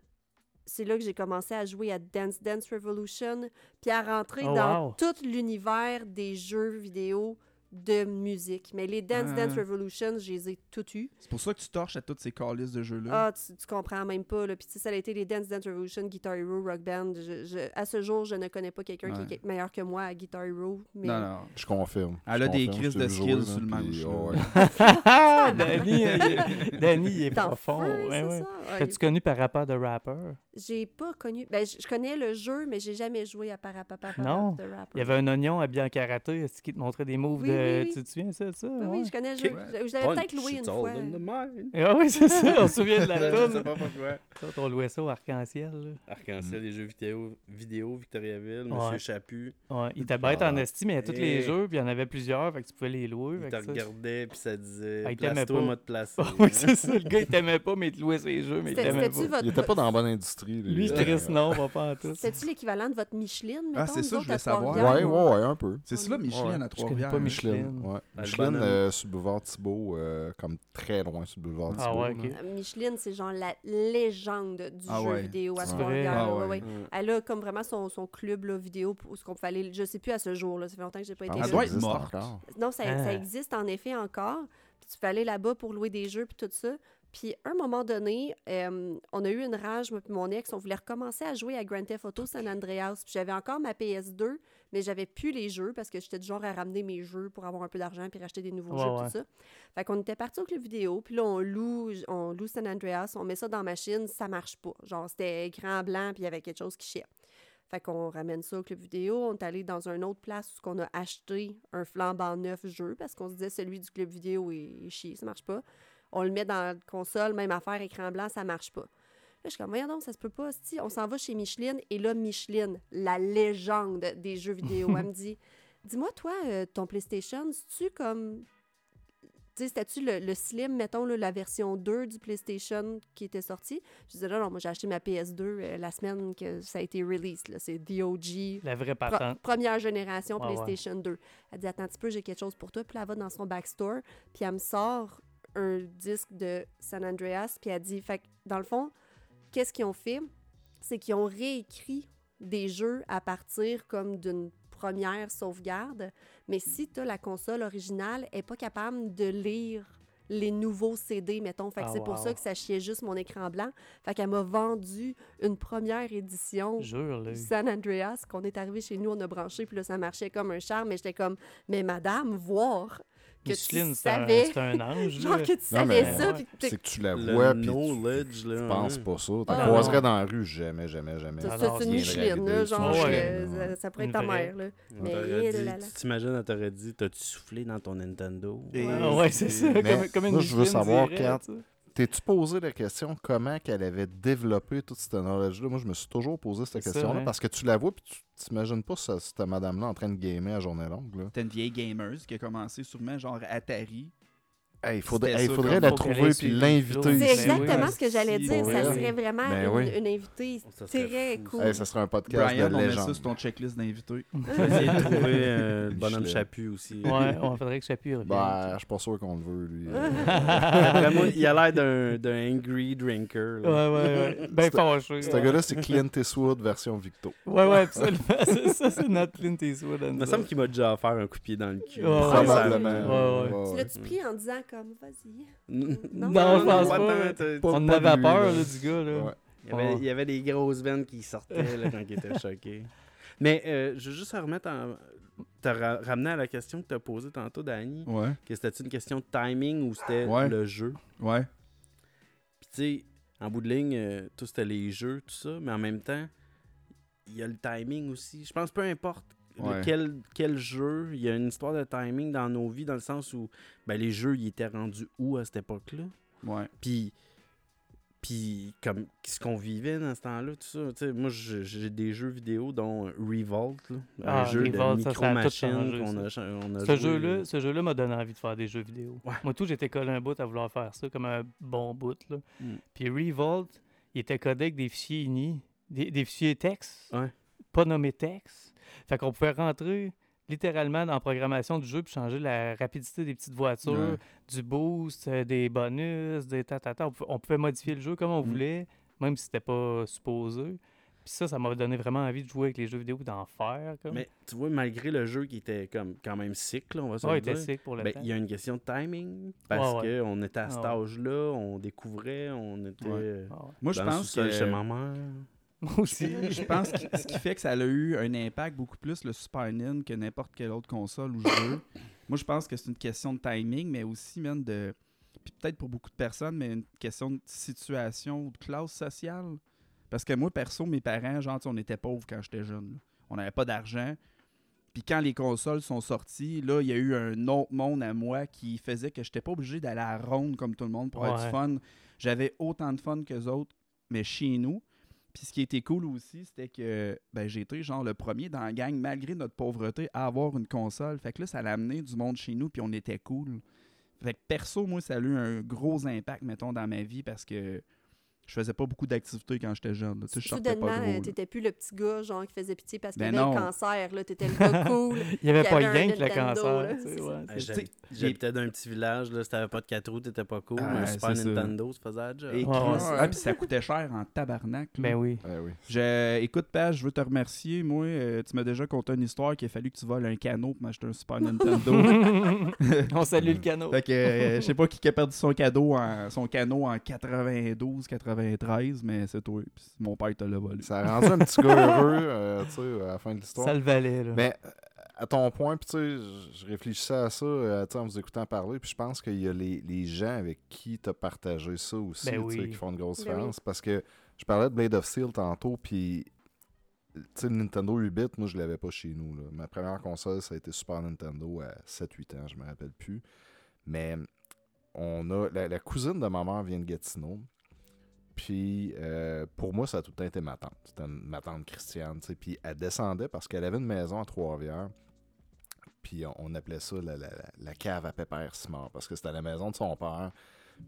c'est là que j'ai commencé à jouer à Dance Dance Revolution, puis à rentrer Oh, dans wow. tout l'univers des jeux vidéo de musique. Mais les Dance Dance Ah. Revolution, je les ai toutes eues. C'est pour ça que tu torches à toutes ces calices de jeux-là. Ah, tu, tu comprends même pas. Là. Puis, tu sais, ça a été les Dance Dance Revolution, Guitar Hero, Rock Band. Je- je- à ce jour, je ne connais pas quelqu'un qui Ouais. est meilleur que moi à Guitar Hero. Mais... Non, non. Je confirme. Elle Je a des crises de skills sur le manche. oh, ouais. Ah, Danny, il- Danny, il est profond. ouais, c'est ouais. T'as-tu connu par rapport de rapper? J'ai pas connu. Ben, je connais le jeu, mais j'ai jamais joué à Parapapa Non. de rapper. Il y avait un oignon habillé en karaté qui te montrait des moves Oui, de. Oui, oui. Tu te souviens ça, de ça? Oui, ouais? oui, je connais le jeu. Je, je l'avais peut-être loué une fois. Ah oui, c'est ça, on se souvient de la Je sais tune. pas pourquoi. On louait ça au arc-en-ciel. Arc-en-ciel, les jeux vidéo, vidéo Victoriaville, Ouais. Monsieur Chaput. Ouais, il était bête Ah. en esti, mais il y a tous les jeux, puis il y en avait plusieurs, fait que tu pouvais les louer. Il te regardait, puis ça disait Ah, il t'aimait Place-toi, pas. moi te placer. oui, c'est ça. Le gars, il t'aimait pas, mais il te louait ses jeux, mais il t'aimait pas. était pas dans la bonne industrie. Lui, Euh, triste, non, va pas en tout. C'était-tu l'équivalent de votre Micheline? Ah, c'est ça, je voulais savoir. Ouais, ouais, un peu. C'est ça, Micheline à connais pas Trois-Rivières. Micheline. Michelin. Ouais. euh, sur le boulevard Thibault, euh, comme très loin sur le boulevard Ah Thibault. ouais. Euh, Micheline, c'est genre la légende du Ah jeu ouais. vidéo à Trois-Rivières. vrai? Ah ouais, ouais. ouais. Elle a comme vraiment son, son club là, vidéo où ce qu'on pouvait aller. Je sais plus à ce jour, là. ça fait longtemps que j'ai pas été pense Elle là. doit être morte. Non, ça, ça Ah. existe en effet encore. Puis tu peux aller là-bas pour louer des jeux puis tout ça. Puis à un moment donné, euh, on a eu une rage, moi puis mon ex, on voulait recommencer à jouer à Grand Theft Auto San Andreas. Puis j'avais encore ma PS2, mais j'avais plus les jeux parce que j'étais du genre à ramener mes jeux pour avoir un peu d'argent puis racheter des nouveaux Ouais, jeux, ouais. tout ça. Fait qu'on était parti au club vidéo, puis là, on loue, on loue San Andreas, on met ça dans la machine, ça marche pas. Genre, c'était écran blanc, puis il y avait quelque chose qui chiait. Fait qu'on ramène ça au club vidéo. On est allé dans une autre place où on a acheté un flambant neuf jeu parce qu'on se disait celui du club vidéo est chier, ça marche pas. On le met dans la console, même affaire, écran blanc, ça marche pas. Là, je suis comme, voyons donc, ça se peut pas. Si on s'en va chez Micheline, et là, Micheline, la légende des jeux vidéo, elle me dit Dis-moi, toi, euh, ton PlayStation, c'est-tu comme. Tu sais, c'était-tu le, le Slim, mettons, là, la version 2 du PlayStation qui était sortie? Je disais, non, non, moi, j'ai acheté ma PS2 euh, la semaine que ça a été release. là. C'est The OG, La vraie patente. première génération ouais. PlayStation 2. Elle dit Attends un petit peu, j'ai quelque chose pour toi. Puis là, elle va dans son backstore, puis elle me sort un disque de San Andreas, puis elle dit Fait dans le fond, qu'est-ce qu'ils ont fait? C'est qu'ils ont réécrit des jeux à partir comme d'une première sauvegarde. Mais si tu as la console originale, elle n'est pas capable de lire les nouveaux CD, mettons. Fait que Ah, c'est pour ça que ça chiait juste mon écran blanc. Fait qu'elle m'a vendu une première édition Jure. San Andreas, qu'on est arrivé chez nous, on a branché, puis là, ça marchait comme un charme. Mais j'étais comme, mais madame, voir que Micheline, tu c'est un, savais, c'est un ange. genre là. que tu Non, savais mais- ça, Ouais. puis que t'es- C'est que tu la Le vois, puis tu là. tu penses pas ça. Tu Ah, croiserais dans la rue, jamais, jamais, jamais. ça, Ah, c'est une Micheline, genre, euh, ça, pourrait être ta mère, là. On Mais, tu t'imagines, elle t'aurait dit T'as-tu soufflé dans ton Nintendo? Ah ouais, c'est ça. Comme, une moi, je veux savoir, sais. T'es-tu posé la question comment qu'elle avait développé toute cette knowledge-là? Moi, je me suis toujours posé cette question-là hein. parce que tu la vois puis tu t'imagines pas ce- cette madame-là en train de gamer à journée longue. Là. T'as une vieille gamer qui a commencé sûrement genre Atari. Hey, il faudrait, hey, la trouver puis l'inviter C'est Ben exactement oui. ce que j'allais dire. pour Ça serait vraiment Ben une, oui. une invitée Ça serait très cool. Hey, ça serait un podcast Brian, de on met ça sur ton checklist d'invités. Je vais essayer de trouver euh, le bonhomme. Chaput aussi. Ouais, on faudrait que Chapuis revienne. Ben, je suis pas sûr qu'on le veut, lui. Il a l'air d'un, angry drinker. Ouais, là. ouais, ouais. Ben fâché. Ce gars-là, c'est Clint Eastwood version Victo. Ouais, ouais, absolument. C'est ça, c'est notre Clint Eastwood. Il me semble qu'il m'a déjà offert un coup de pied dans le cul. Ouais, ouais. Probablement. Ouais, ouais. Tu ouais. l'as-tu pris en disant comme, vas-y? Non, Non, je pense pas. t'as- On avait peur, là. du gars, là. Ouais. Il y, avait, il y avait des grosses veines qui sortaient là, quand il était choqué. Mais euh, je veux juste remettre en. Te ra- ramener à la question que tu as posée tantôt, Danny. Ouais. Que c'était une question de timing ou c'était Ouais. le jeu? Ouais. Puis tu sais, en bout de ligne, euh, tout c'était les jeux, tout ça, mais en même temps, il y a le timing aussi. Je pense peu importe Ouais. lequel, quel jeu, il y a une histoire de timing dans nos vies, dans le sens où ben, les jeux, ils étaient rendus où à cette époque-là? Ouais. Puis, puis comme ce qu'on vivait dans ce temps-là, tout ça. Tu sais, moi, j'ai des jeux vidéo, dont Revolt, là, Ah, un jeu Revolt, de micro-machine qu'on a, on a Ce joué. jeu-là, ce jeu-là m'a donné envie de faire des jeux vidéo. Ouais. Moi, tout, j'étais collé un bout à vouloir faire ça, comme un bon bout. Là. Mm. Puis Revolt, il était codé avec des fichiers INI, des, des fichiers texte, Ouais. pas nommés texte. Fait qu'on pouvait rentrer littéralement dans la programmation du jeu puis changer la rapidité des petites voitures, Ouais. du boost, euh, des bonus, des tatata. On, pouvait- on pouvait modifier le jeu comme on Mm. voulait, même si c'était pas supposé. Puis ça, ça m'a donné vraiment envie de jouer avec les jeux vidéo, d'en faire. Comme. Mais tu vois, malgré le jeu qui était comme quand même sick, là, on va se ouais, il était dire, sick pour le ben, temps. il y a une question de timing. Parce Ouais, ouais. qu'on était à cet Ah ouais. âge-là, on découvrait, on était Ouais. euh, Ah ouais. Moi, je pense que. chez ma mère. Moi aussi. je pense que ce qui fait que ça a eu un impact beaucoup plus le Super Nintendo que n'importe quelle autre console ou jeu. Moi, je pense que c'est une question de timing, mais aussi même de. Puis peut-être pour beaucoup de personnes, mais une question de situation ou de classe sociale. Parce que moi, perso, mes parents, genre, on était pauvres quand j'étais jeune. là. On n'avait pas d'argent. Puis quand les consoles sont sorties, là, il y a eu un autre monde à moi qui faisait que j'étais pas obligé d'aller à la ronde comme tout le monde pour avoir du fun. J'avais autant de fun que autres, mais chez nous. Puis ce qui était cool aussi, c'était que ben, j'ai été genre le premier dans la gang, malgré notre pauvreté, à avoir une console. Fait que là, ça l'a amené du monde chez nous, puis on était cool. Fait que perso, moi, ça a eu un gros impact, mettons, dans ma vie parce que je faisais pas beaucoup d'activités quand j'étais jeune. là. Tu sais, je Soudainement, pas t'étais plus le petit gars genre qui faisait pitié parce qu'il Ben avait non. le cancer. là. T'étais le gars cool. Il n'y avait Il y pas avait un rien que le cancer. c'est ouais, Ah, J'habitais d'un petit village, là, si t'avais pas de 4 roues, t'étais pas cool. Ah, mais un Super. Nintendo, ça faisait job. Et ouais. ah, puis ça coûtait cher en tabarnak. Ben oui. Oui. Je, écoute, Page, je veux te remercier. Moi, euh, tu m'as déjà conté une histoire qu'il a fallu que tu voles un canot pour m'acheter un Super Nintendo. On salue le canot. fait que euh, je sais pas qui a perdu son cadeau en, son canot en 92, 93, mais c'est toi. Puis mon père te l'a volé. Ça a rendu un petit gars heureux, euh, tu sais, à la fin de l'histoire. Ça le valait. Là. Mais euh, à ton point, puis tu sais, je- réfléchissais à ça euh, en vous écoutant parler, puis je pense qu'il y a les, les gens avec qui tu as partagé ça aussi, Ben tu sais, oui. qui font une grosse Ben oui. différence. Parce que je parlais de Blade of Steel tantôt, puis tu sais, le Nintendo 8-bit, moi, je l'avais pas chez nous. là. Ma première console, ça a été Super Nintendo à 7-8 ans, je me rappelle plus. Mais on a la, la cousine de ma mère vient de Gatineau. Puis euh, pour moi, ça a tout le temps été ma tante. C'était ma tante Christiane. tu sais. Puis elle descendait parce qu'elle avait une maison à Trois-Rivières. Puis on, on appelait ça la, la- la- la cave à Pépère Simard parce que c'était la maison de son père.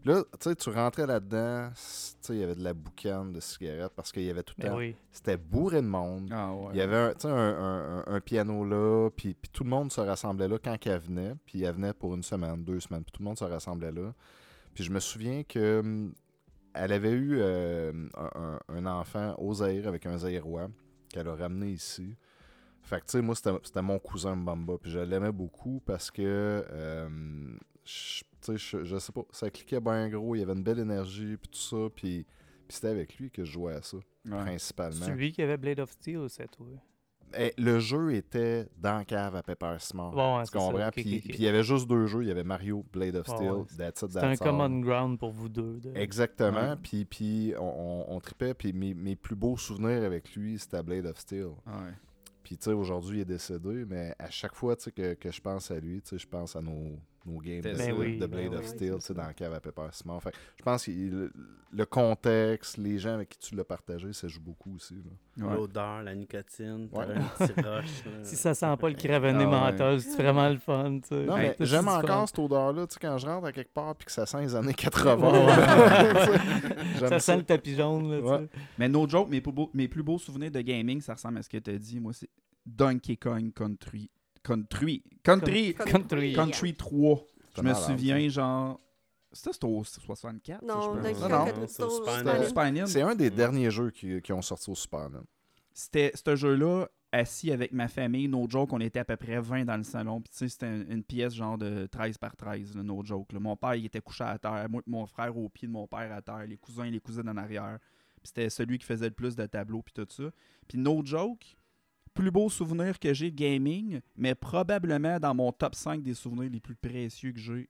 Puis là, tu sais, tu rentrais là-dedans, c- tu sais, il y avait de la boucane de cigarettes parce qu'il y avait tout le Ben temps. oui. C'était bourré de monde. Ah ouais. Il y avait un, tu sais, un, un- un- un piano là, puis, puis tout le monde se rassemblait là quand elle venait. Puis elle venait pour une semaine, deux semaines, puis tout le monde se rassemblait là. Puis je me souviens que hum, elle avait eu euh, un, un- un enfant au Zaïre avec un Zaïrois qu'elle a ramené ici. Fait que tu sais, moi, c'était c'était mon cousin Mbamba. Puis je l'aimais beaucoup parce que, euh, je- tu sais, je, je sais pas, ça cliquait bien gros, il y avait une belle énergie, puis tout ça. Puis, puis c'était avec lui que je jouais à ça, Ouais. principalement. C'est lui qui avait Blade of Steel, c'est toi. Eh, le jeu était dans la cave à Pepper Smart. Bon, ouais, tu comprends? puis, il y avait juste deux jeux. Il y avait Mario, Blade of Ouais, Steel, ouais. That's It, C'était un All. common ground pour vous deux. de- Exactement. Ouais. Puis, puis on, on, on tripait. Puis mes, mes plus beaux souvenirs avec lui, c'était Blade of Steel. Ouais. Puis tu sais, aujourd'hui, il est décédé. Mais à chaque fois que, que je pense à lui, tu sais, je pense à nos, nos games de, Ben oui, de ben Blade oui. of Oui, Steel sais, ça. dans la cave à Pepper. Fait que je pense que le, le contexte, les gens avec qui tu l'as partagé, ça joue beaucoup aussi. Ouais. L'odeur, la nicotine, Ouais. t'avais un petit rush. là. Si ça sent pas le cravené Ah ouais. menthol, c'est vraiment le fun. Non, mais j'aime encore cette odeur-là, tu sais, quand je rentre à quelque part puis que ça sent les années 80. Ouais, Tu sais, j'aime Ça sent le tapis jaune. Là, tu Ouais. sais. Mais no joke, mes plus, beaux, mes plus beaux souvenirs de gaming, ça ressemble à ce que tu as dit. Moi, c'est Donkey Kong Country. Country. Country. Country. Country 3. Je me souviens, genre. C'était au 64. ça, Non, non, c'est un des derniers jeux qui, qui ont sorti au Super. C'était ce jeu-là, assis avec ma famille, no joke, on était à peu près 20 dans le salon. Puis tu sais, c'était une, une pièce genre de 13 par 13, là, no joke. là. Mon père, il était couché à terre. Moi, mon frère au pied de mon père à terre. Les cousins et les cousines en arrière. Puis c'était celui qui faisait le plus de tableaux, puis tout ça. Puis no joke, plus beau souvenir que j'ai de gaming, mais probablement dans mon top 5 des souvenirs les plus précieux que j'ai.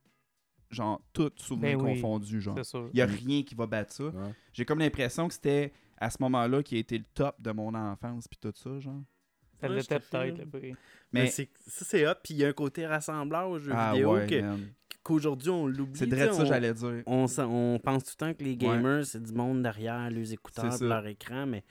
Genre, tous souvenirs Ben oui. confondus, genre. Il n'y a rien qui va battre ça. Ouais. J'ai comme l'impression que c'était à ce moment-là qui a été le top de mon enfance, puis tout ça, genre. Ça Ouais, l'était peut-être. Mais Mais. c'est- ça, c'est hot. Puis il y a un côté rassembleur aux jeux Ah vidéo ouais, que- man. qu'aujourd'hui, on l'oublie. C'est vrai ça, j'allais dire. on, pense tout le temps que les gamers, c'est du monde derrière leurs écouteurs leur écran, mais,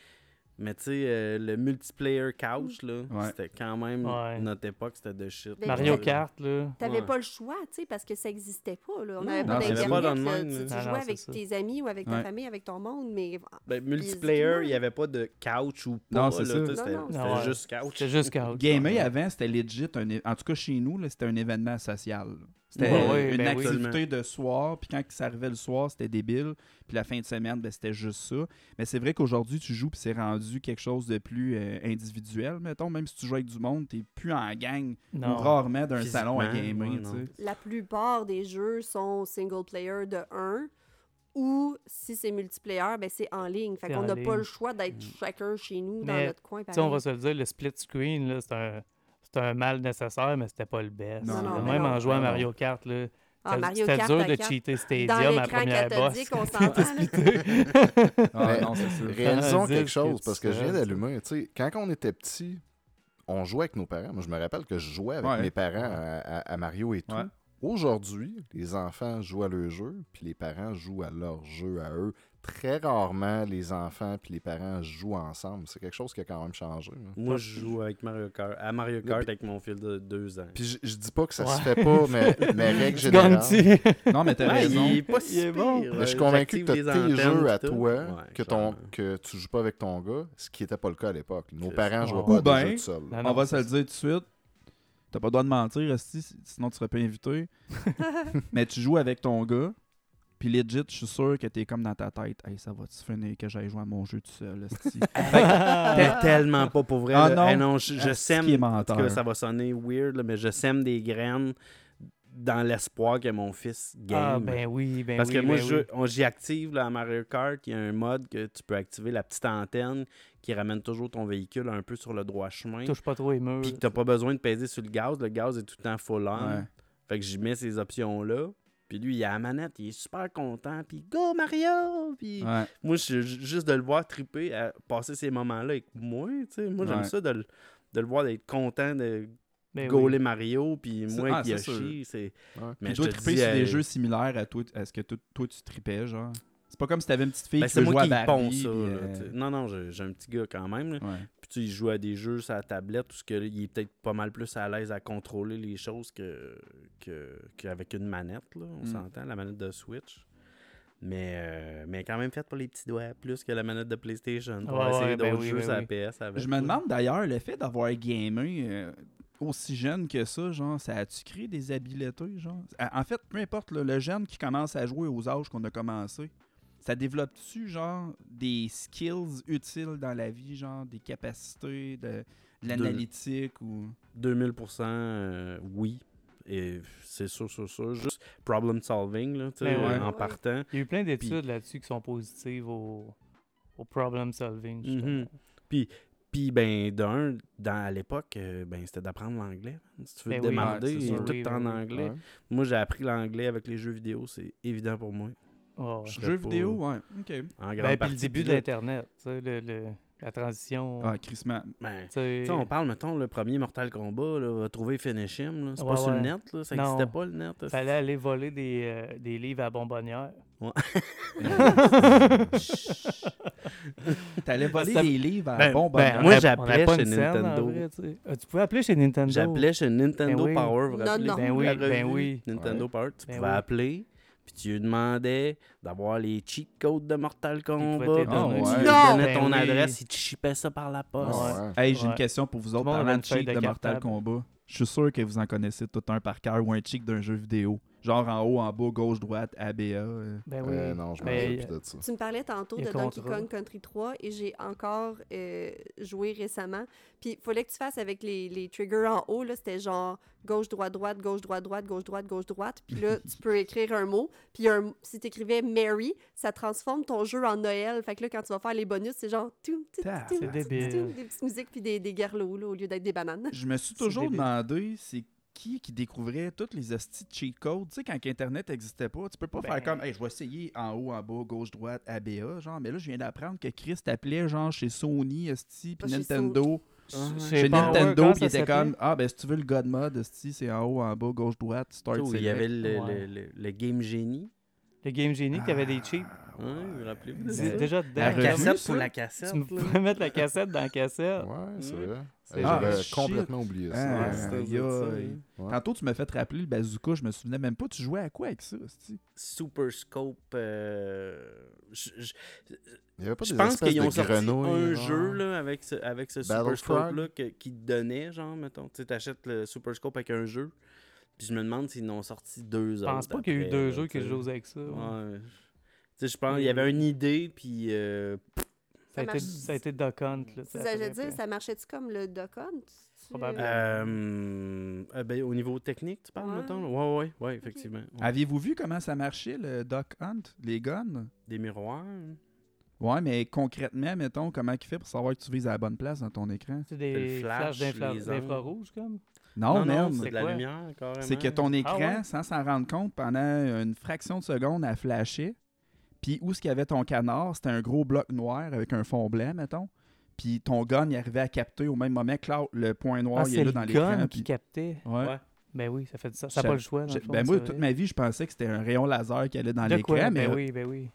mais tu sais, euh, le multiplayer couch, là, Ouais. c'était quand même, Ouais. notre époque, c'était de shit. Mario. Kart, là. T'avais Ouais. pas le choix, tu sais, parce que ça existait pas. Là. On Non, n'avait non, pas d'internet. Tu, tu jouais non, avec ça. tes amis ou avec ta Ouais. famille, avec ton monde, mais Ben, multiplayer, il n'y avait pas de couch ou pas. Non, c'est ça. tu sais, C'était Ah ouais. juste couch. C'était juste couch. Gamer Ouais. avant, c'était legit. un en tout cas, chez nous, c'était un événement social. C'était Ouais, une ben oui. activité de soir, puis quand ça arrivait le soir, c'était débile. Puis la fin de semaine, ben, c'était juste ça. Mais c'est vrai qu'aujourd'hui, tu joues, puis c'est rendu quelque chose de plus euh, individuel, mettons. Même si tu joues avec du monde, t'es plus en gang Non. ou rarement d'un salon à gamer, ouais, tu non. sais. La plupart des jeux sont single player de 1 ou si c'est multiplayer, ben c'est en ligne. Fait qu'on n'a pas le choix d'être chacun chez nous dans notre coin. Tu sais, on pareil. va se le dire, le split screen, là, c'est un, c'est un mal nécessaire, mais c'était pas le best. Non, là. non, Même non. en jouant à. Mario Kart, là, Ah, c'était- c'était dur de cheater Stadium à la première boss. cathodique, on s'entend. Ah, non, c'est. Réalisons quelque chose, parce que je viens d'allumer. Tu sais, quand on était petit, on jouait avec nos parents. Moi, je me rappelle que je jouais avec Ouais. mes parents à, à- à Mario et tout. Ouais. Aujourd'hui, les enfants jouent à leur jeu, puis les parents jouent à leur jeu à eux. Très rarement, les enfants puis les parents jouent ensemble. C'est quelque chose qui a quand même changé. hein. Moi, je joue avec Mario Kart, à Mario Kart avec mon fils de deux ans. Puis je, je dis pas que ça se fait pas, mais, mais règle générale. Non, mais t'as Ouais, raison. il est pas si Il est bon. Mais je suis euh, convaincu que j'active tu as les tes antennes jeux à toi Ouais, que, ton, clairement. que tu joues pas avec ton gars, ce qui était pas le cas à l'époque. Nos parents jouaient Ou pas à des ben, jeux tout seuls. Non, On non, va se le dire tout de suite. T'as pas le droit de mentir, sinon tu serais pas invité. mais tu joues avec ton gars, puis legit, je suis sûr que t'es comme dans ta tête. Hey, ça va-tu finir que j'aille jouer à mon jeu tout seul? T'es tellement pas pour vrai. Ah non. Hey, non, je, je sème. qui est En tout cas, menteur. ça va sonner weird, là, mais je sème des graines dans l'espoir que mon fils game. Ah, ben oui, ben Parce oui. que moi, ben oui. j'y active là, à Mario Kart. Il y a un mode que tu peux activer la petite antenne qui ramène toujours ton véhicule un peu sur le droit chemin. Touche pas trop les murs. Puis que t'as pas besoin de peser sur le gaz. Le gaz est tout le temps full on. Ouais. Fait que j'y mets ces options-là. Puis lui, il a la manette, il est super content. Puis go Mario! Puis Ouais. moi, je, ju- juste de le voir triper, à passer ces moments-là avec moi, tu sais. Moi, j'aime Ouais. ça de, le- de le voir d'être content de Ben oui. gauler Mario. Puis C'est- moi, ah, c'est Yoshi, c'est. Ouais. Mais je te triper dis, sur des euh, jeux similaires à, toi, à ce que toi, toi, tu tripais, genre? C'est pas comme si t'avais une petite fille ben, qui c'est veut moi qui à y Barbie. ponce ça. puis, là, euh, non, non, j'ai un petit gars quand même. ouais. Puis tu il joue à des jeux sur la tablette, tout ce que il est peut-être pas mal plus à l'aise à contrôler les choses que que- qu'avec une manette, là, on Mm. s'entend, la manette de Switch. Mais, euh, mais quand même faite pour les petits doigts, plus que la manette de PlayStation. Pour Ouais, essayer ouais, ben d'autres oui, jeux ben. PS avec. Je me demande d'ailleurs, le fait d'avoir gamé euh, aussi jeune que ça, genre, ça a-tu créé des habiletés, genre? En en fait, peu importe, là, le jeune qui commence à jouer aux âges qu'on a commencé, ça développe-tu, genre, des skills utiles dans la vie, genre, des capacités, de, de l'analytique ou... 2000%, euh, oui. Et c'est sûr, sûr, sûr. Juste problem solving, là, tu sais, Ben ouais. en partant. Il y a eu plein d'études là-dessus qui sont positives au, au problem solving. justement. Mhm. Puis, ben, d'un, dans, à l'époque, euh, ben, c'était d'apprendre l'anglais. Si tu veux Ben te oui. demander, Ouais, est tout Oui, en oui, anglais. Ouais. Moi, j'ai appris l'anglais avec les jeux vidéo, c'est évident pour moi. Ouais, ouais. Je Jeux vidéo, ouais, ok. En Ben, puis le début de là, l'Internet, tu sais, le, le- la transition. Ah, Chris Man. ben, on parle, mettons, le premier Mortal Kombat, là, va trouver Finish Him. là. C'est Ouais, pas sur le ouais. net, là. ça n'existait pas le net. fallait aller voler des, euh, des livres à bonbonnière. T'allais voler Ça- des livres à Ben, ben, bonheur. moi, j'appelais chez Nintendo. vrai, tu. Ah, pouvais appeler chez Nintendo? J'appelais chez Nintendo Ben oui. Power, vous vous Non, rappelez? non. Ben oui, ben oui. Nintendo Ouais. Power, tu Ben pouvais oui. appeler, puis tu lui demandais d'avoir les cheat codes de Mortal Kombat. tu lui ouais. donnais Ben ton oui. adresse, il te chipait ça par la poste. Ouais. Hey, j'ai une question pour vous autres. Parlant de cheat de de Mortal. Kombat, je suis sûr que vous en connaissez tout un par cœur ou un cheat d'un jeu vidéo. Genre en haut, en bas, gauche, droite, ABA. euh. Ben oui. Euh, non, je me Ben, rappelle plus de ça. Tu me parlais tantôt de Donkey. Kong Country 3 et j'ai encore euh, joué récemment. Puis il fallait que tu fasses avec les, les triggers en haut. là, C'était genre gauche, droite, droite, gauche, droite, droite, gauche, droite, gauche, droite. Puis là, tu peux écrire un mot. Puis un- si tu écrivais Mary, ça transforme ton jeu en Noël. Fait que là, quand tu vas faire les bonus, c'est genre. tout, tout, tout, Des petites musiques puis des, des guerlots là, au lieu d'être des bananes. Je me suis toujours débile. demandé, c'est qui qui découvrait toutes les hosties de cheat codes. Tu sais, quand Internet n'existait pas, tu peux pas Ben- faire comme, hey, je vais essayer en haut, en bas, gauche, droite, ABA, genre. Mais là, je viens d'apprendre que Chris t'appelait, genre, chez Sony, hostie, puis Nintendo. Chez Nintendo, comment puis il était comme, ah, ben, si tu veux le God Mode, hostie, c'est en haut, en bas, gauche, droite, start, il y avait le, Ouais. le- le- le Game Genie. Le Game Genie qui avait des cheats. Hein, vous vous rappelez-vous ça? déjà La cassette pour la cassette. Tu pouvais mettre la cassette dans la cassette. Ouais, c'est Ouais. vrai. Ah, J'avais shit. complètement oublié ça. Ah, Ouais, ça. Tantôt, tu m'as fait rappeler le bazooka, je me souvenais même pas. Tu jouais à quoi avec ça? Super Scope. euh, je- je- Il y avait pas Je des pense qu'ils ont sorti un jeu là, avec ce, avec ce Super Scope Frog? là, que- qui te donnait, genre, mettons. Tu sais, t'achètes le Super Scope avec un jeu. Puis je me demande s'ils en ont sorti deux Je autres. pense pas qu'il y a eu deux là, jeux que je joue avec ça. ouais. Ouais. Tu sais, je pense qu'il y avait une idée, puis. euh, Ça a, été, marche- ça a été Duck Hunt. Là, C'est ça ça, je dire, ça marchait-tu comme le Duck Hunt? Probablement. Euh, euh, ben, au niveau technique, tu parles, Ouais. mettons? Ouais, ouais, ouais, effectivement. Ouais. Aviez-vous vu comment ça marchait, le Duck Hunt, les guns? Des miroirs? Ouais, mais concrètement, mettons, comment il fait pour savoir que tu vises à la bonne place dans ton écran? C'est des flash, flashs d'infra- les angles. d'infrarouge, comme? Non, man. c'est de la quoi? lumière, carrément. C'est que ton écran, ouais? sans s'en rendre compte, pendant une fraction de seconde, elle flashait. Puis où ce qu'il y avait ton canard, c'était un gros bloc noir avec un fond blanc, mettons. Puis ton gun, il arrivait à capter au même moment que là, le point noir, Ah, il est le là dans gun l'écran. qui puis- captait? Ouais. Ouais. Ben oui, ça fait ça. Ça n'a pas le choix. dans Je- le fond, ben moi, toute vrai. ma vie, je pensais que c'était un rayon laser qui allait dans De l'écran, quoi? mais Ben euh, oui, ben oui.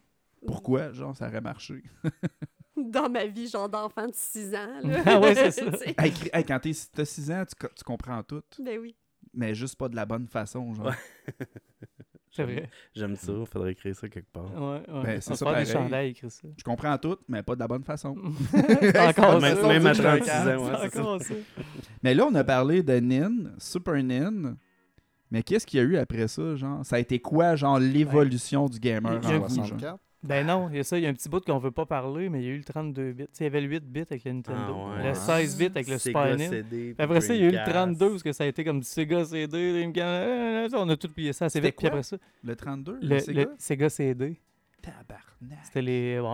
pourquoi, genre, ça aurait marché? Dans ma vie, genre d'enfant de 6 ans. Là. Ah ouais, c'est ça. Tu sais. Hey, hey, quand t'es- t'as 6 ans, tu, tu comprends tout, ben oui. mais juste pas de la bonne façon, genre. Ouais. C'est vrai. J'aime ça, faudrait écrire ça quelque part. Ouais, ouais. Ben, c'est On ça des chandails, écrit ça. Je comprends tout, mais pas de la bonne façon. Encore Même- ça. même à C'est 36 ans, ouais, c'est ça. encore ça. Mais là, on a parlé de NIN, Super NIN. Mais qu'est-ce qu'il y a eu après ça, genre? Ça a été quoi, genre, l'évolution du gamer Il en vous, genre? 64. Ben non, il y a ça, il y a un petit bout qu'on veut pas parler, mais il y a eu le 32 bits. Il y avait le 8 bits avec le Nintendo, Ah le ouais. 16 bits avec le Super Puis puis après ça, il y a eu le Dreamcast. 32 parce que ça a été comme du Sega CD, Dreamcast, on a tout plié ça assez C'était vite. Puis quoi? après ça, Le 32? le, Sega? le Sega CD, Tabarnak. c'était les. Ouais.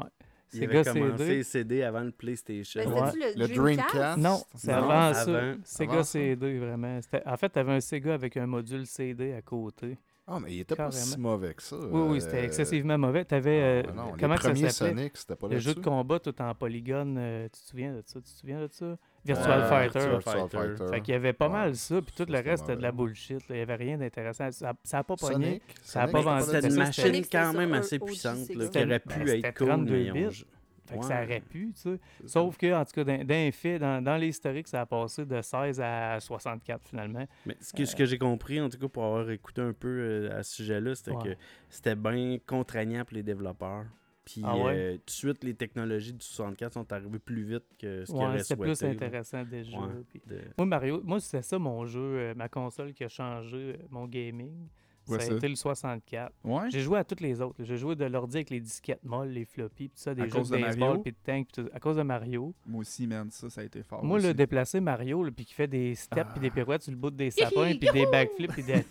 Il Sega avait commencé CD. CD avant le PlayStation. Ben, Ouais. Le Dreamcast? Non, c'est Non, avant ça. avant. Sega Avant ça. CD, vraiment. C'était- En fait, tu avais un Sega avec un module CD à côté. Ah, mais il était pas si mauvais que ça. Oui, oui, c'était euh, excessivement mauvais. Tu avais. ah, non, comment les ça s'appelait? Sonic, c'était pas Le jeu de combat tout en polygone. euh, tu te souviens de ça? Tu te souviens de ça? Virtual Euh, Fighter. Virtual Fighter. Fighter. Fait qu'il y avait pas Ouais. mal ça, puis tout Ça, le reste, c'était de la bullshit. là. Il y avait rien d'intéressant. Ça n'a pas pogné. Sonic? Ça a Sonic, pas vendu. C'était une machine quand même assez puissante qui aurait Ben, pu c'était être cool, 32 mais ils ont- bits. Fait que ça aurait pu, tu sais. Sauf que, en tout cas, les faits, dans, dans l'historique, ça a passé de 16 à 64 finalement. Mais ce que, ce que j'ai compris, en tout cas, pour avoir écouté un peu euh, à ce sujet-là, c'était Ouais. que c'était bien contraignant pour les développeurs. Puis Ah ouais? euh, tout de suite, les technologies du 64 sont arrivées plus vite que ce Ouais, avaient c'était souhaité. plus intéressant déjà. Ouais. puis- De- Moi, Mario, moi, c'était ça mon jeu, euh, ma console qui a changé euh, mon gaming. Ouais, ça a ça. été le 64. Ouais? J'ai joué à toutes les autres. J'ai joué de l'ordi avec les disquettes molles, les floppies, puis ça, des À jeux cause de baseball, puis de tank, tout- à cause de Mario. Moi aussi, man, ça, ça a été fort. Moi, aussi. le déplacer Mario, puis qui fait des steps puis des Ah. pirouettes sur le bout des sapins, puis des backflips, puis des.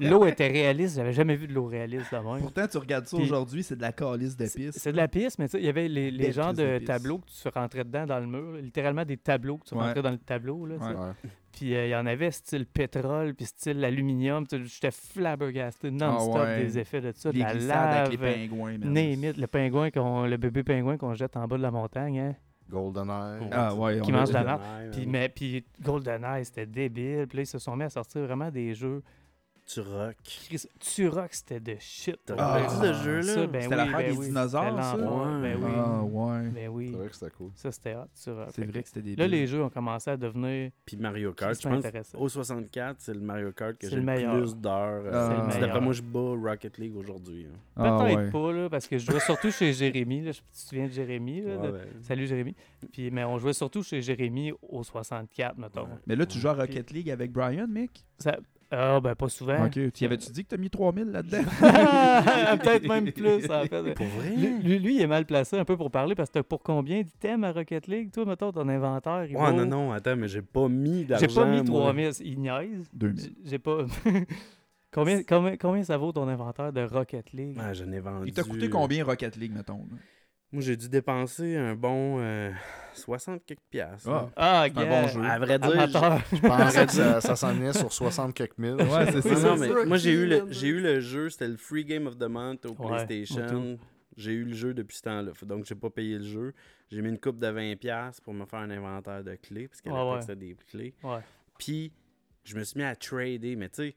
L'eau était réaliste. J'avais jamais vu de l'eau réaliste même. Pourtant, tu regardes ça aujourd'hui, c'est de la calice de C'est piste. c'est de la piste, mais tu sais, il y avait les, les genres de tableaux que tu rentrais dedans dans le mur. là. Littéralement des tableaux que tu Ouais. rentrais dans le tableau. Là, Puis euh, il y en avait style pétrole, puis style aluminium. Tu sais, J'étais flabbergasté non-stop Ah ouais. des effets de ça. Les la lave, avec les pingouins, it, le pingouin, qu'on, le bébé pingouin qu'on jette en bas de la montagne. Hein? GoldenEye. Ah ouais, Qui on a- mange de la Puis, mais, puis GoldenEye, c'était débile. Puis là, ils se sont mis à sortir vraiment des jeux. Tu rock. Chris, Turok, c'était de shit. T'as Ah, regardé ce jeu-là? Ben C'était oui, l'affaire ben des oui. dinosaures, ça? Ouais. Ben oui. Ah ouais. Ben oui. C'est vrai que c'était cool. Ça, c'était hot, Turok. C'est Fait vrai que c'était des Là, les jeux ont commencé à devenir. Puis Mario Kart. Je pense au 64, c'est le Mario Kart que C'est j'ai le plus d'heures. Ah, euh, C'est D'après moi, je bats Rocket League aujourd'hui. hein. Ah Peut-être ouais. pas, là, parce que je jouais surtout chez Jérémy. Là, tu te souviens de Jérémy? Là, Ouais, de- ben, Salut Jérémy. Puis, mais on jouait surtout chez Jérémy au 64, mettons. Mais là, tu joues à Rocket League avec Brian, mec? Ça- Ah, ben pas souvent. Ok. Tu avais-tu dit que t'as mis 3000 là-dedans? Peut-être même plus, en fait. Pour vrai? Lui, il est mal placé un peu pour parler parce que t'as pour combien d'items à Rocket League, toi, mettons, ton inventaire? Ouais, vaut- non, non, attends, mais j'ai pas mis d'argent. J'ai pas mis moi. 3000, il niaise. 2000. J- J'ai pas. combien, combien, combien ça vaut ton inventaire de Rocket League? Ouais, j'en ai vendu. Il t'a coûté combien Rocket League, mettons? là? Moi, j'ai dû dépenser un bon euh, 60 quelques piastres. Ah. Ah, un bon jeu. À vrai dire, Amateur. Je pensais que ça, ça s'en venait sur 60 quelques mille. Ouais, c'est ça. non, mais moi, j'ai eu, le, j'ai eu le jeu, c'était le Free Game of the Month au Ouais, PlayStation. J'ai eu le jeu depuis ce temps-là. Donc, j'ai pas payé le jeu. J'ai mis une coupe de 20$ pour me faire un inventaire de clés, parce qu'à Ouais, l'époque, ouais. c'était des clés. Ouais. Puis, je me suis mis à trader, mais tu sais,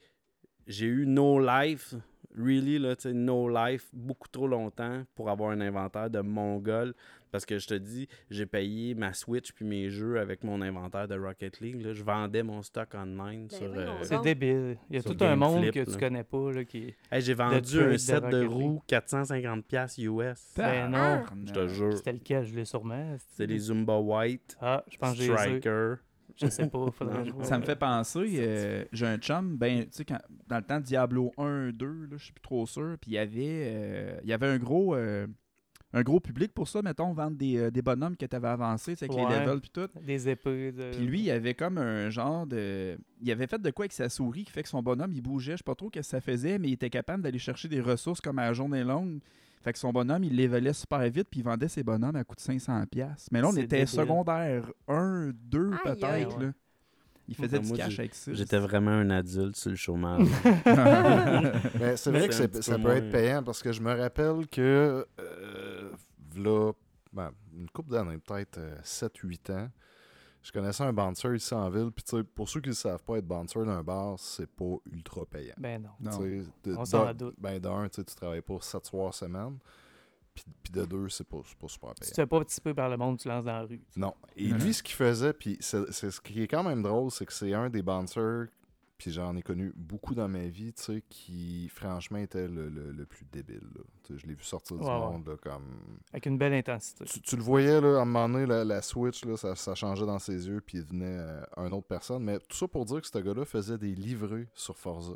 j'ai eu no life, really, là, tu no life, beaucoup trop longtemps pour avoir un inventaire de mongol. Parce que je te dis, j'ai payé ma Switch puis mes jeux avec mon inventaire de Rocket League. là. Je vendais mon stock online Ben sur. euh, C'est débile. Il y a tout un monde que tu là. connais pas là, qui. Hey, j'ai vendu un set de roues 450$ piastres US. Ben non. Tabarnak. Je te jure. C'était lequel, je l'ai sûrement. C'est les Zumba White, Ah, je pense. Striker. Je sais pas, faudrait jouer. Ça me fait penser, euh, j'ai un chum, ben, tu sais, quand- dans le temps Diablo 1, 2, là, je suis plus trop sûr, puis il y avait, euh, il y avait un gros, euh, un gros public pour ça, mettons, vendre des, euh, des bonhommes que tu avais avancés, tu sais, avec les levels puis tout. Des épées. De... Puis lui, il avait comme un genre de. Il avait fait de quoi avec sa souris qui fait que son bonhomme, il bougeait. Je sais pas trop ce que ça faisait, mais il était capable d'aller chercher des ressources comme à la journée longue. Fait que son bonhomme, il l'évalait super vite, puis il vendait ses bonhommes à coût de 500$. Mais là, on était débile. secondaire 1, 2 Aïe, peut-être. là. Il faisait du cash avec ça. J'étais vraiment un adulte sur le chômage. Mais c'est vrai que ça peu peut être payant parce que je me rappelle que, euh, v'là, ben, une couple d'années, peut-être 7-8 ans, je connaissais un bouncer ici en ville. Puis, tu sais, pour ceux qui ne savent pas, être bouncer d'un bar, c'est pas ultra payant. Ben non. De- On s'en doute. Ben, d'un, tu travailles pas 7 soirs semaine. Puis, puis de deux, c'est pas, c'est pas super Si payant. tu fais pas petit peu par le monde, tu lances dans la rue. Non. Et lui, ce qu'il faisait, puis c'est c'est ce qui est quand même drôle, c'est que c'est un des bouncers, puis j'en ai connu beaucoup dans ma vie, tu sais, qui franchement était le, le- le plus débile. là. Je l'ai vu sortir du Ouais, ouais. monde, là, comme... Avec une belle intensité. Tu, tu le voyais, là, à un moment donné, la, la switch, là, ça, ça changeait dans ses yeux, puis il devenait euh, une autre personne. Mais tout ça pour dire que ce gars-là faisait des livrets sur Forza.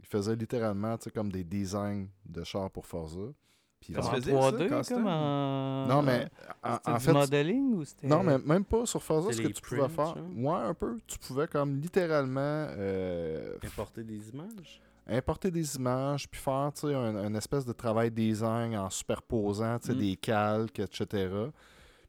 Il faisait littéralement, tu sais, comme des designs de chars pour Forza. Puis en se faisait, ça, 3D, custom? comme en... Non, mais en, C'était en du fait, modeling ou c'était... Non, mais même pas sur Forza, ce que tu pouvais faire. Ouais, un peu. Tu pouvais comme littéralement euh, Importer des images? importer des images, puis faire tu sais, un, un espèce de travail design en superposant tu sais, Mm. des calques, etc.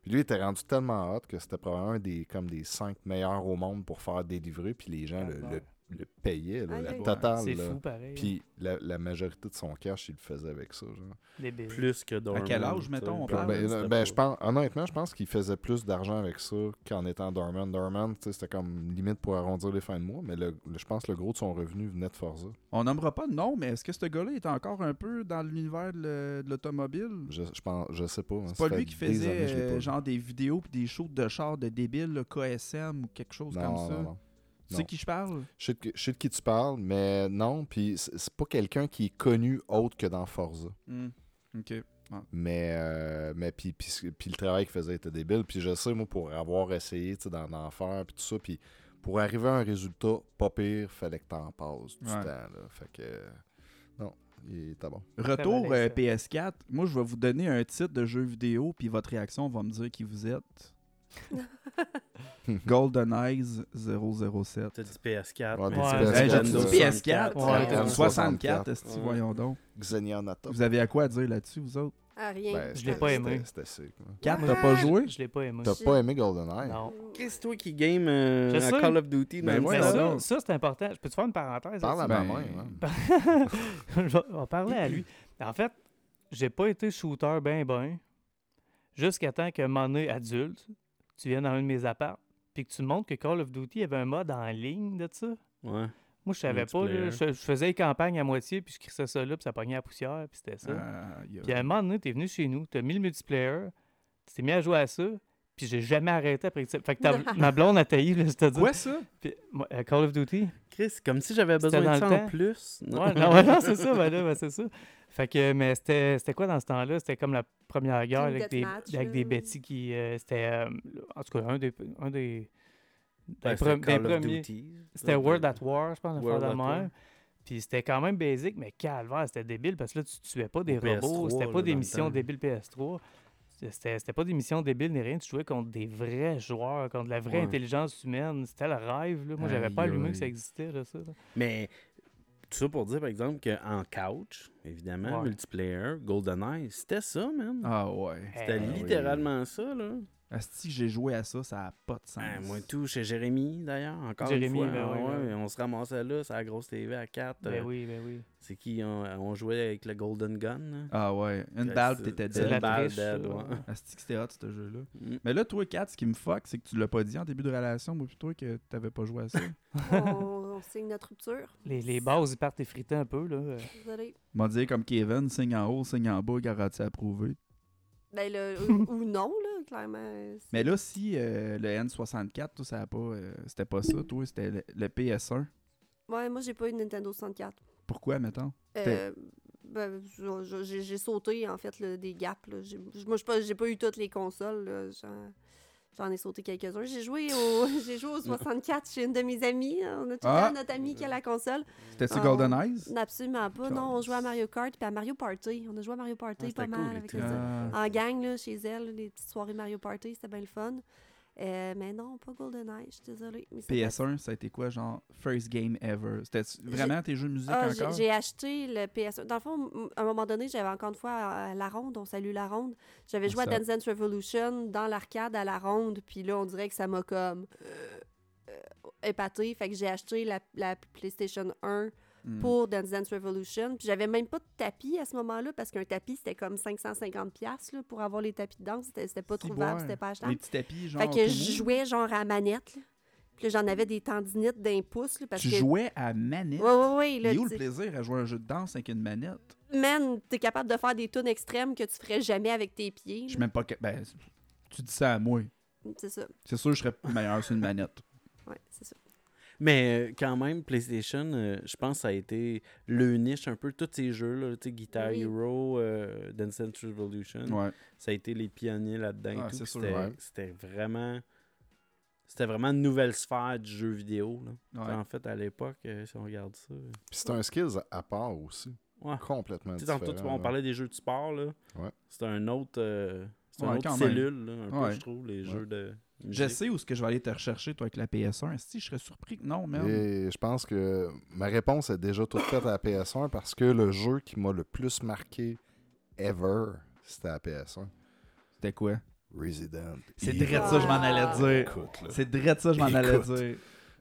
Puis lui, il était rendu tellement hot que c'était probablement un des, comme des cinq meilleurs au monde pour faire des livrets, puis les gens le, le- le payaient, là, Aïe, la totale. C'est fou, pareil. Puis la, la majorité de son cash, il le faisait avec ça. Genre. Plus que Dorman. quel âge, mettons, on parle? Ben, ben, je pense, honnêtement, je pense qu'il faisait plus d'argent avec ça qu'en étant Dorman. Dorman, c'était comme limite pour arrondir les fins de mois, mais le, le- je pense que le gros de son revenu venait de Forza. On nommera pas de nom, mais est-ce que ce gars-là est encore un peu dans l'univers de le- l'automobile? Je, je pense, je sais pas. hein, C'est pas lui qui faisait années euh, genre des vidéos pis des shows de chars de débiles, là, KSM ou quelque chose non, comme ça? non, non. Tu sais qui je parle? Je sais, de, je sais de qui tu parles, mais non, puis c'est pas quelqu'un qui est connu autre que dans Forza. Hmm. Ok. Mais, euh, mais puis, puis, puis le travail qu'il faisait était débile. Puis je sais, moi, pour avoir essayé d'en en faire, puis tout ça, puis pour arriver à un résultat pas pire, fallait que t'en passes du Ouais. temps. Là. Fait que, euh, non, il était bon. Retour euh, ça. PS4. Moi, je vais vous donner un titre de jeu vidéo, puis votre réaction va me dire qui vous êtes. Golden Eyes 007. T'as dit PS4. Ouais, mais t'as dit c'est PS4. Hey, J'ai Nintendo dit PS4. 64. Ouais, euh, Nintendo 64, est-ce que Ouais. voyons donc. Xenianata. Vous avez à quoi dire là-dessus, vous autres? Ah, rien. Ben, Je l'ai pas aimé. C'était sick. là. 4, t'as pas joué? Je l'ai pas aimé. T'as pas aimé GoldenEye? Non. Qu'est-ce toi qui game euh, Je à sais. Call of Duty Ben, salon? ça, ça c'est important. Je peux te faire une parenthèse? Parle à ma Ben, main. hein. je vais on va parler à lui. En fait, j'ai pas été shooter ben ben jusqu'à temps qu'un moment donné, adulte, tu viennes dans un de mes apparts puis que tu montres que Call of Duty avait un mode en ligne de ça. Ouais. Moi, je savais pas. là. Je, je faisais les campagnes à moitié, puis je crissais ça là, puis ça pognait la poussière, puis c'était ça. Ah, y a- Puis à un moment donné, t'es venu chez nous, t'as mis le multiplayer, tu t'es mis à jouer à ça, puis j'ai jamais arrêté après ça. Fait que ta- ma blonde a taillé, là, c'est-à-dire. Quoi ça? Puis, moi, euh, Call of Duty. Chris, comme si j'avais besoin dans de ça en plus. Ouais, non, ouais, non, c'est ça, ben là, ben c'est ça. Fait que, mais c'était c'était quoi dans ce temps-là? C'était comme la première guerre avec des, Deathmatch, avec des. Betty qui. euh, c'était. euh, en tout cas, un des. Un des Ben, premiers. C'était World at War, je pense, World at. Puis c'était quand même basic, mais calvaire, c'était débile parce que là, tu tuais pas des Au robots, PS3, c'était là, pas des missions débiles PS3. C'était c'était pas des missions débiles ni rien, tu jouais contre des vrais joueurs, contre la vraie Ouais. intelligence humaine. C'était le rêve, là. Moi, j'avais pas allumé que ça existait, là, ça. là. Mais tout ça pour dire, par exemple, qu'en couch, évidemment, Ouais. multiplayer, GoldenEye, c'était ça, man. Ah ouais. C'était oui. littéralement ça, là. Asti, j'ai joué à ça, ça a pas de sens. Ben, moi, tout, chez Jérémy, d'ailleurs, encore Jérémy, une fois. ben Ah oui, ouais, ben On se ramassait là, sur la grosse TV à 4. Ben oui, ben oui. C'est qui on, on jouait avec le Golden Gun. là. Ah ouais. Une balle, c'est- t'étais C'est de dead. Une balle dead, ouais. Asti, que c'était hot, ce jeu-là. Mm. Mais là, toi, Kat, ce qui me fuck, c'est que tu l'as pas dit en début de relation, moi, plutôt que t'avais pas joué à ça. on, on signe notre rupture. Les, les bases, ils partent effrités un peu, là. Désolé. M'a dit comme Kevin, signe en haut, signe en bas, garantie approuvé. Ben, le, ou, ou non, là, clairement. c'est- Mais là, si euh, le N64, toi, ça a pas. euh, c'était pas ça, toi, c'était le, le PS1. Ouais, moi, j'ai pas eu de Nintendo 64. Pourquoi, mettons? Euh, ben, je- je- j'ai j'ai sauté, en fait, là, des gaps. là. J'ai- Moi, j'ai pas, j'ai pas eu toutes les consoles. là. J'en ai sauté quelques-uns. J'ai joué au j'ai joué au 64 chez une de mes amies. On a tout Ah. notre amie qui a la console. C'était-tu Ah, Golden Eyes? Absolument pas. Non, on jouait à Mario Kart puis à Mario Party. On a joué à Mario Party Ah, pas mal cool, avec les. Ah. En gang, là, chez elle, les petites soirées Mario Party, c'était bien le fun. Euh, mais non, pas GoldenEye, je suis désolée. mais ça doit être- PS1, ça a été quoi, genre, first game ever? C'était vraiment tes jeux de musique Ah, j'ai- encore? J'ai acheté le PS1. Dans le fond, à un moment donné, j'avais encore une fois à la ronde, on salue la ronde. J'avais joué à? Dance Dance Revolution dans l'arcade à la ronde, puis là, on dirait que ça m'a comme euh, euh, épaté. Fait que j'ai acheté la, la PlayStation 1 Hmm. pour Dance Dance Revolution. Puis j'avais même pas de tapis à ce moment-là, parce qu'un tapis, c'était comme 550$ piastres, là, pour avoir les tapis de danse. C'était c'était pas trouvable, c'était pas achetable. Les petits tapis, genre. Fait que je jouais genre à manette. là. Puis là, j'en avais des tendinites d'un pouce. là, parce Tu que... jouais à manette? Ouais, ouais. Il là, où le plaisir à jouer à un jeu de danse avec une manette? Man, t'es capable de faire des tunes extrêmes que tu ferais jamais avec tes pieds. Je suis même pas. Ben, tu dis ça à moi. C'est ça. C'est sûr que je serais meilleur sur une manette. Ouais, c'est ça. Mais euh, quand même, PlayStation, euh, je pense que ça a été le niche un peu. Tous ces jeux-là, tu sais, Guitar Oui. Hero, euh, Dance Dance Revolution, Ouais. ça a été les pionniers là-dedans. Ah, C'était ouais. c'était vraiment... C'était vraiment une nouvelle sphère du jeu vidéo. Là. Ouais. En fait, à l'époque, euh, si on regarde ça... Puis c'est un skills à part aussi. Ouais. Complètement tantôt, différent. vois, on parlait des jeux de sport. là. Ouais. C'est un autre... c'est Ouais, une autre quand même. cellule, là, un peu, Ouais. je trouve, les Ouais. jeux de Je sais où est-ce que je vais aller te rechercher, toi, avec la PS1. Si je serais surpris que non, même. Et je pense que ma réponse est déjà toute faite à la PS1 parce que le jeu qui m'a le plus marqué ever, c'était à la PS1. C'était quoi? Resident. C'est direct ça que je m'en allais dire. Écoute, là. C'est direct ça que je m'en allais dire.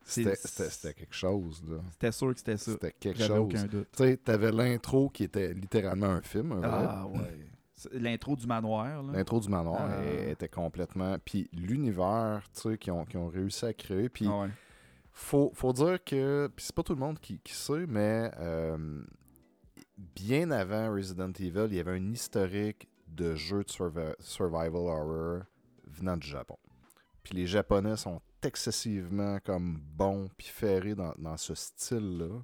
C'était c'est- c'était- c'était quelque chose. là. C'était sûr que c'était ça. C'était quelque J'avais chose. aucun doute. Tu sais, t'avais l'intro qui était littéralement un film. un. Ah ouais. L'intro du manoir. L'intro du manoir Ah. elle était complètement. Puis l'univers, tu sais, qu'ils ont, ont réussi à créer. Puis Ah ouais. faut, faut dire que. Puis c'est pas tout le monde qui, qui sait, mais euh, bien avant Resident Evil, il y avait un historique de jeux de survi- survival horror venant du Japon. Puis les Japonais sont excessivement comme bons puis ferrés dans, dans ce style-là.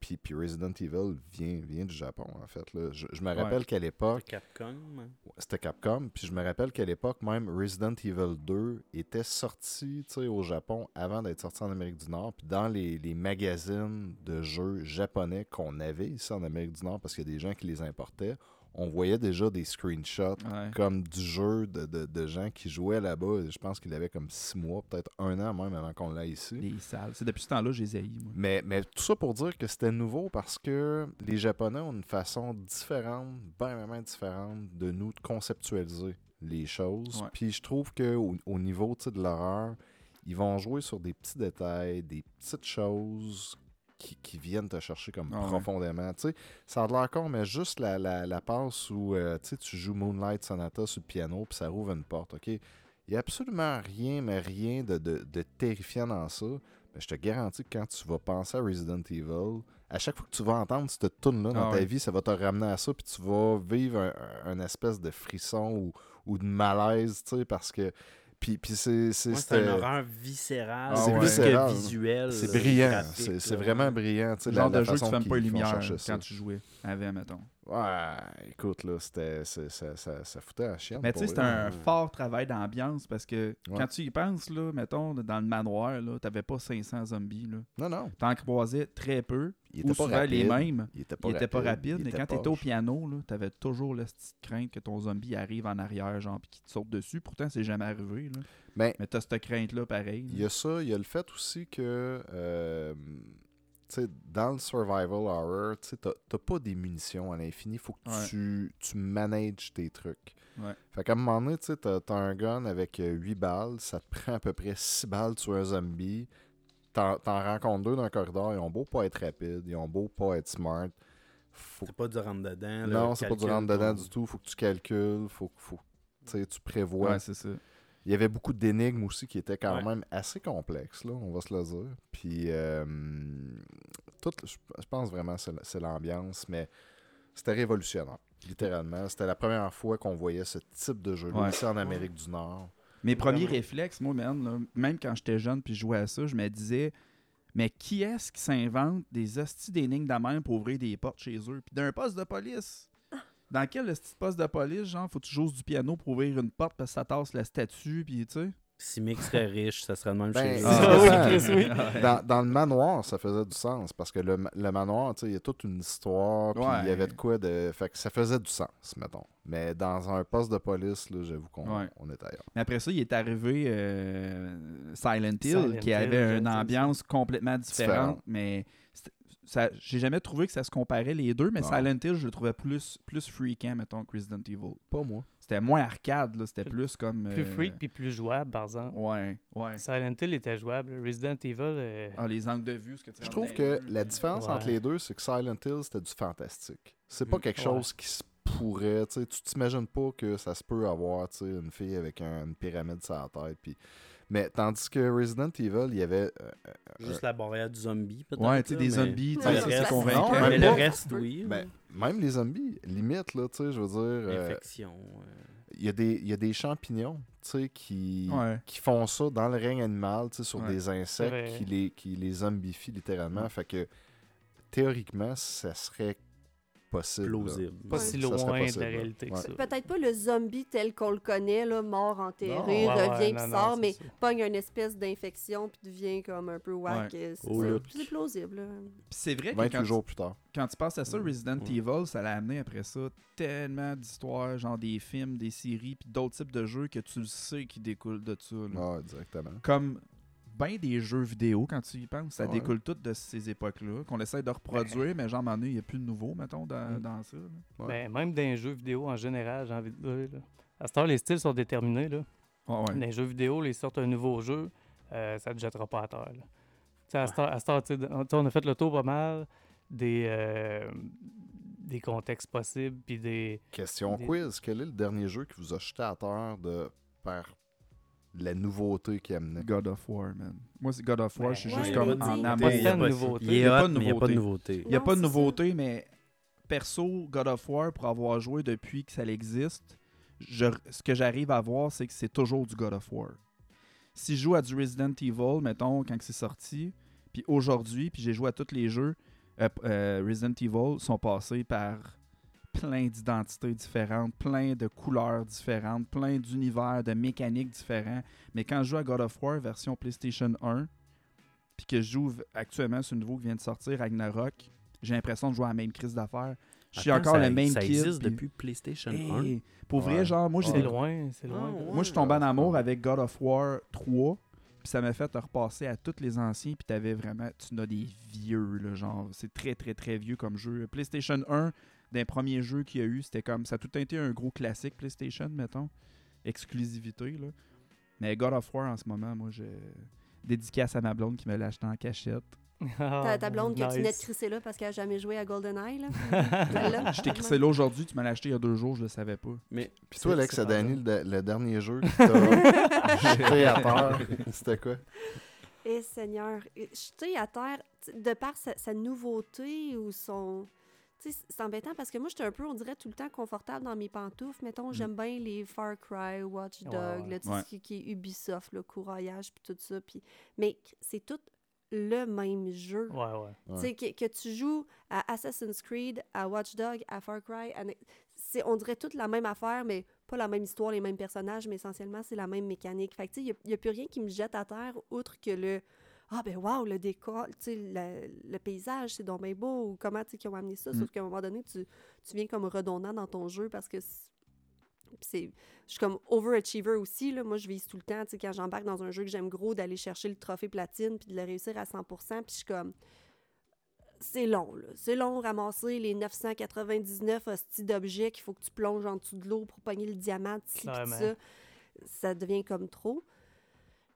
Puis, puis Resident Evil vient, vient du Japon, en fait. là. Je, je me Ouais. rappelle qu'à l'époque, Capcom. hein. Ouais, C'était Capcom. Puis je me rappelle qu'à l'époque, même Resident Evil 2 était sorti au Japon avant d'être sorti en Amérique du Nord. Puis dans les, les magazines de jeux japonais qu'on avait ici en Amérique du Nord, parce qu'il y a des gens qui les importaient, on voyait déjà des screenshots Ouais. comme du jeu de, de- de gens qui jouaient là-bas. Je pense qu'il avait comme six mois, peut-être un an même avant qu'on l'aille ici. Les salles. C'est depuis ce temps-là que je les moi. Mais, mais tout ça pour dire que c'était nouveau parce que les Japonais ont une façon différente, bien, vraiment différente de nous de conceptualiser les choses. Ouais. Puis je trouve qu'au au niveau de l'horreur, ils vont jouer sur des petits détails, des petites choses qui, qui viennent te chercher comme Ah ouais. profondément. Tu sais, ça a de l'air con, mais juste la, la, la passe où euh, tu sais, tu joues Moonlight Sonata sur le piano puis ça rouvre une porte, OK? Il n'y a absolument rien, mais rien de, de, de terrifiant dans ça. Mais je te garantis que quand tu vas penser à Resident Evil, à chaque fois que tu vas entendre cette tune là dans Ah ta vie, ça va te ramener à ça, puis tu vas vivre un espèce de frisson ou, ou de malaise, tu sais, parce que. Puis, puis c'est. c'est- Moi, c'est un horreur viscérale. Ah c'est ouais. plus Viscéral. que visuel. C'est brillant, graphique, c'est vraiment brillant. tu sais, Le la- genre la de jeu que tu fermes pas ça. quand tu jouais. Avant, mettons. Ouais, écoute, là, c'était, ça, ça, ça foutait la chienne. Mais tu sais, c'est un fort travail d'ambiance parce que Ouais. quand tu y penses, là, mettons, dans le manoir, là, t'avais pas 500 zombies. Là. Non, non. T'en croisais très peu, Il ou était pas les mêmes. Il était pas Il était pas rapide. il mais était quand t'étais au piano, là, t'avais toujours la petite crainte que ton zombie arrive en arrière, genre, puis qu'il te saute dessus. Pourtant, c'est jamais arrivé. Là. Ben, Mais t'as cette crainte-là, pareil. Il y a ça, il y a le fait aussi que euh, dans le survival horror, tu t'as pas des munitions à l'infini, faut que Ouais. tu, tu manages tes trucs. Ouais. Fait qu'à un moment donné, tu t'as un gun avec 8 balles, ça te prend à peu près 6 balles sur un zombie. T'en rencontres deux dans le corridor, ils ont beau pas être rapides, ils ont beau pas être smart. Faut C'est pas du rentre-dedans. non, c'est pas du calcul, rentre dedans ton- du tout. Faut que tu calcules, faut faut, tu prévois. Ouais, c'est ça. Il y avait beaucoup d'énigmes aussi qui étaient quand Ouais. même assez complexes, là, on va se le dire. Puis, euh, tout, je pense vraiment que c'est l'ambiance, mais c'était révolutionnaire, littéralement. C'était la première fois qu'on voyait ce type de jeu-là Ouais. ici en Amérique du Nord. Mes premiers Vraiment. réflexes, moi, man, là, même quand j'étais jeune puis je jouais à ça, je me disais, mais qui est-ce qui s'invente des hosties d'énigmes de même pour ouvrir des portes chez eux? Puis d'un poste de police. Dans quel petit poste de police, genre, faut que tu joues du piano pour ouvrir une porte parce que ça tasse la statue, puis tu sais? Si Mick serait riche, ça serait le même Ben, chez Ah, Ah, oui, oui. Ouais. Dans, dans le manoir, ça faisait du sens parce que le, ma- le manoir, tu sais, il y a toute une histoire, puis il y avait de quoi de. Fait que ça faisait du sens, mettons. Mais dans un poste de police, là, j'avoue qu'on Ouais. on est ailleurs. Mais après ça, il est arrivé euh, Silent Hill, Silent qui Hill, avait une ambiance complètement différente, mais ça, j'ai jamais trouvé que ça se comparait les deux, mais Non. Silent Hill, je le trouvais plus, plus freakant, mettons, que Resident Evil. Pas moi. C'était moins arcade, là, c'était plus comme... Plus euh, freak puis plus jouable, par exemple. Ouais, ouais. Silent Hill était jouable. Resident Evil, euh, Ah, les angles de vue, ce que tu Je trouve que la différence Ouais. entre les deux, c'est que Silent Hill, c'était du fantastique. C'est pas Mm. quelque Ouais. chose qui se pourrait. tu sais, Tu t'imagines pas que ça se peut avoir tu sais, une fille avec un- une pyramide sur la tête. Puis... Mais tandis que Resident Evil, il y avait. euh, Juste la barrière du zombie, peut-être. Ouais, tu sais, des mais- zombies, tu sais, c'est convaincant. non, mais même le reste, oui. ben, même les zombies, limite, là, tu sais, je veux dire. euh, Infection. euh, Il y, a des, il y a des champignons tu sais, qui, Ouais. qui font ça dans le règne animal, tu sais, sur Ouais. des insectes qui les, qui les zombifient littéralement. Fait que théoriquement, ça serait possible. plausible. pas Ouais. si loin de la là. réalité que Ouais. ça. Peut-être pas le zombie tel qu'on le connaît, là, mort enterré, Non. Ouais, ouais, revient non, puis non, sort, mais ça. pogne une espèce d'infection puis devient comme un peu whack. euh, C'est Oh, plausible. c'est vrai que 28 quand, jours plus tard. quand tu penses à ça. Resident. Evil, ça l'a amené après ça tellement d'histoires, genre des films, des séries, puis d'autres types de jeux que tu le sais qui découlent de ça. Ouais, directement. Comme ben des jeux vidéo, quand tu y penses, ça Ouais. découle tout de ces époques-là, qu'on essaie de reproduire, mais genre, à un il n'y a plus de nouveau, mettons, dans, Mm. dans ça. Ouais. Ben, même dans les jeux vidéo en général, j'ai envie de dire. Là. À cette heure, les styles sont déterminés. Là. Ouais, ouais. Dans les jeux vidéo, les sortent un nouveau jeu, euh, ça ne te jettera pas à terre. là. À on a fait le tour pas mal des, euh, des contextes possibles, puis des... Question Des- quiz. Quel est le dernier jeu qui vous a jeté à terre de par la nouveauté qu'il amenait? God of War, man. Moi, c'est God of War, je suis ouais, juste il y a comme pas de en nouveauté. amour. Il n'y a pas de nouveauté. Il n'y a pas de nouveauté, mais perso, God of War, pour avoir joué depuis que ça existe, je- ce que j'arrive à voir, c'est que c'est toujours du God of War. Si je joue à du Resident Evil, mettons, quand c'est sorti, puis aujourd'hui, puis j'ai joué à tous les jeux, euh, euh, Resident Evil sont passés par plein d'identités différentes, plein de couleurs différentes, plein d'univers, de mécaniques différents. Mais quand je joue à God of War version PlayStation 1, puis que je joue actuellement sur le nouveau qui vient de sortir, Ragnarok, j'ai l'impression de jouer à la même crise d'affaires. Je suis encore ça- le même Ça kid. existe puis- depuis PlayStation 1. Hey, pour Ouais. vrai, genre, moi, j'étais C'est loin, c'est loin. Ah, ouais. moi, je suis tombé en amour avec God of War 3. Puis ça m'a fait repasser à tous les anciens. Puis t'avais vraiment. Tu n'as des vieux, là, genre. C'est très, très, très vieux comme jeu. PlayStation 1, d'un premier jeu qu'il y a eu, c'était comme. Ça a tout été un gros classique PlayStation, mettons. Exclusivité, là. Mais God of War en ce moment, moi, je. Dédicace à ma blonde qui me l'a acheté en cachette. Ta, ta blonde que tu venais de crisser là parce qu'elle n'a jamais joué à GoldenEye. Là. Je t'ai crissé là aujourd'hui, tu me l'as acheté il y a deux jours, je le savais pas. Mais Puis toi, Alex, c'est à Danny, le, le dernier jeu qui t'a jeté à terre, c'était quoi? Eh Seigneur, jeter à terre, de par sa, sa nouveauté ou son... Tu sais, c'est embêtant parce que moi, j'étais un peu, on dirait, tout le temps confortable dans mes pantoufles. Mettons, j'aime bien les Far Cry, Watch Dogs, Ouais, ouais. qui, qui est Ubisoft, le couraillage, puis tout ça. Puis... Mais c'est tout le même jeu. Ouais, ouais. Ouais. Tu sais, que, que tu joues à Assassin's Creed, à Watch Dogs, à Far Cry, à c'est, on dirait toute la même affaire, mais pas la même histoire, les mêmes personnages, mais essentiellement, c'est la même mécanique. Fait que, tu sais, il n'y a, plus rien qui me jette à terre, outre que le Ah, ben, wow, le décor, tu sais, le, le paysage, c'est donc bien beau, ou comment, tu sais, qu'ils ont amené ça. Mm. Sauf qu'à un moment donné, tu, tu viens comme redondant dans ton jeu parce que c'est- je suis comme overachiever aussi là. Moi je vise tout le temps tu sais quand j'embarque dans un jeu que j'aime gros d'aller chercher le trophée platine puis de le réussir à 100% puis je suis comme c'est long là. C'est long ramasser les 999 hosties d'objets qu'il faut que tu plonges en dessous de l'eau pour pogner le diamant ça. Ça devient comme trop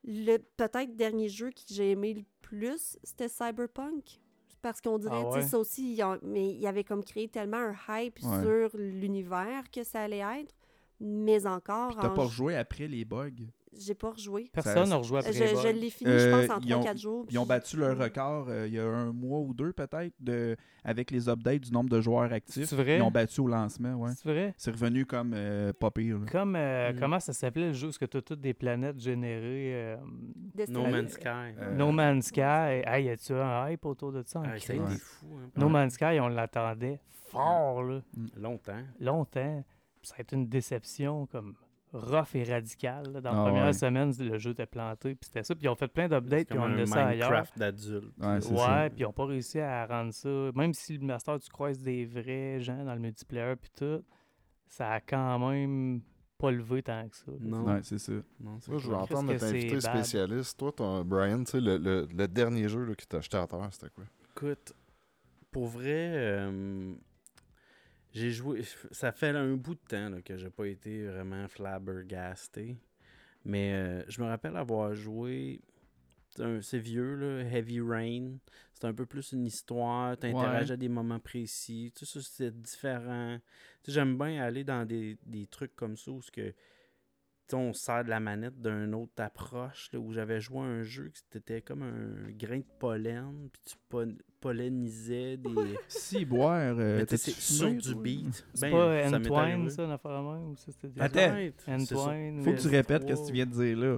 le peut-être dernier jeu que j'ai aimé le plus c'était Cyberpunk parce qu'on dirait, Ah ouais? ça aussi, il y a- mais il avait comme créé tellement un hype Ouais. sur l'univers que ça allait être, mais encore, Puis t'as en pas rejoué après les bugs? J'ai pas rejoué. Personne n'a rejoué Je, après. je l'ai fini, je Euh, pense, en ils ont- 3-4 jours. Ils ont battu leur record euh, il y a un mois ou deux peut-être de avec les updates du nombre de joueurs actifs. C'est vrai? Ils ont battu au lancement, ouais. C'est vrai? C'est revenu comme euh, pas pire. là. Comme, euh, Mm. comment ça s'appelait le jeu où tu as toutes des planètes générées? euh. No Man's Sky. Euh, no Man's Sky. Hey, y a-tu un hype autour de ça? Ah, ça a crise? été fou. Hein, No Man's Sky, on l'attendait fort, là, Longtemps. longtemps. Puis ça a été une déception comme rough et radicale. là. Dans la Ah première ouais. semaine, le jeu était planté, puis c'était ça. Puis ils ont fait plein d'updates, puis on un laissé ça ailleurs. Minecraft d'adulte. Ouais, Ouais, ça. puis ils n'ont pas réussi à rendre ça. Même si le Master, tu croises des vrais gens dans le multiplayer, puis tout, ça a quand même pas levé tant que ça. là. Non. Ouais, c'est ça. Non, Moi, je veux entendre notre invité spécialiste. Toi, ton, Brian, tu sais, le, le, le dernier jeu là, qui t'a jeté à terre, c'était quoi? Écoute, pour vrai, euh, j'ai joué. Ça fait un bout de temps là, que j'ai pas été vraiment flabbergasté. Mais euh, je me rappelle avoir joué. c'est vieux, là, Heavy Rain. C'est un peu plus une histoire. Tu interagis Ouais. à des moments précis. Tout ça, c'est différent. J'aime bien aller dans des, des trucs comme ça où que, on sert de la manette d'une autre approche. là, où j'avais joué à un jeu qui c'était comme un grain de pollen. Puis tu pollinisais des. Si boire, euh, c'est sur du beat. C'est Ben, pas Entwine, ça, une affaire de même? Ou ça, c'était Attends. Entwine. Faut que tu S3. répètes ce que tu viens de dire là.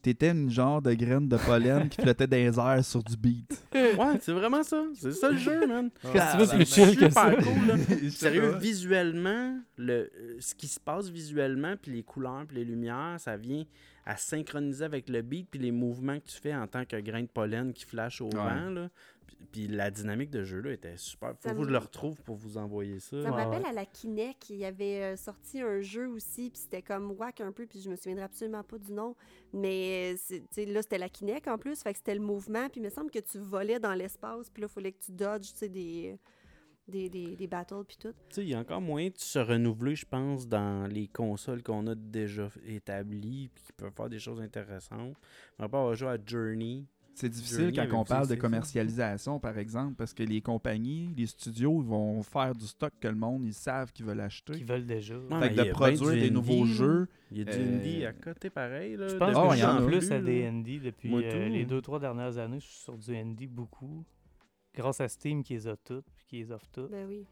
T'étais une genre de graine de pollen qui flottait dans les airs sur du beat. Ouais, c'est vraiment ça. C'est ça le jeu, man. Qu'est-ce que tu veux de C'est plus chill que ça? super cool, là. Sérieux, visuellement, le, euh, ce qui se passe visuellement, puis les couleurs, puis les lumières, ça vient à synchroniser avec le beat, puis les mouvements que tu fais en tant que grain de pollen qui flash au Ouais. vent. Là. Puis, la dynamique de jeu là, était super. Faut Ça que je le retrouve pour vous envoyer ça. Ça me rappelle ouais. à la Kinect, il y avait euh, sorti un jeu aussi, puis c'était comme whack un peu, puis je me souviendrai absolument pas du nom. Mais euh, là, c'était la Kinect en plus, fait que c'était le mouvement, puis il me semble que tu volais dans l'espace, puis là, il fallait que tu dodges, tu sais, des, des, des, des battles, puis tout. Tu sais, il y a encore moyen de se renouveler, je pense, dans les consoles qu'on a déjà établies, puis qui peuvent faire des choses intéressantes. Je me rappelle avoir joué à Journey. C'est difficile quand on parle de commercialisation, par exemple, parce que les compagnies, les studios, ils vont faire du stock que le monde, ils savent qu'ils veulent acheter. Qui veulent déjà. Ouais, Fait que il y a de produire du des indie, nouveaux jeux, Il y a du Euh, indie à côté pareil. Là, Je pense que je y joue en en a. plus à là. des ND depuis Moi, euh, les deux, trois dernières années. Je suis sur du ND beaucoup. Grâce à Steam qui les a toutes, puis qui les offre toutes. Ben oui.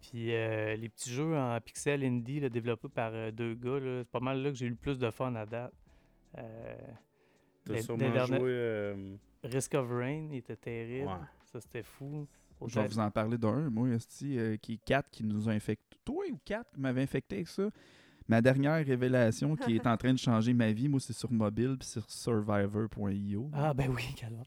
Puis euh, les petits jeux en pixel indie là, développés par euh, deux gars, là, c'est pas mal là que j'ai eu le plus de fun à date. Euh, T'as les- sûrement les derniers- joué. euh, Risk of Rain il était terrible. Ouais. Ça, c'était fou. Au je vais vous en parler d'un, moi, esti, euh, qui est 4 qui nous a infecté. Toi ou 4 qui m'avait infecté avec ça? Ma dernière révélation qui est en train de changer ma vie, moi, c'est sur mobile puis sur survivor.io. Ah, ben oui, calme.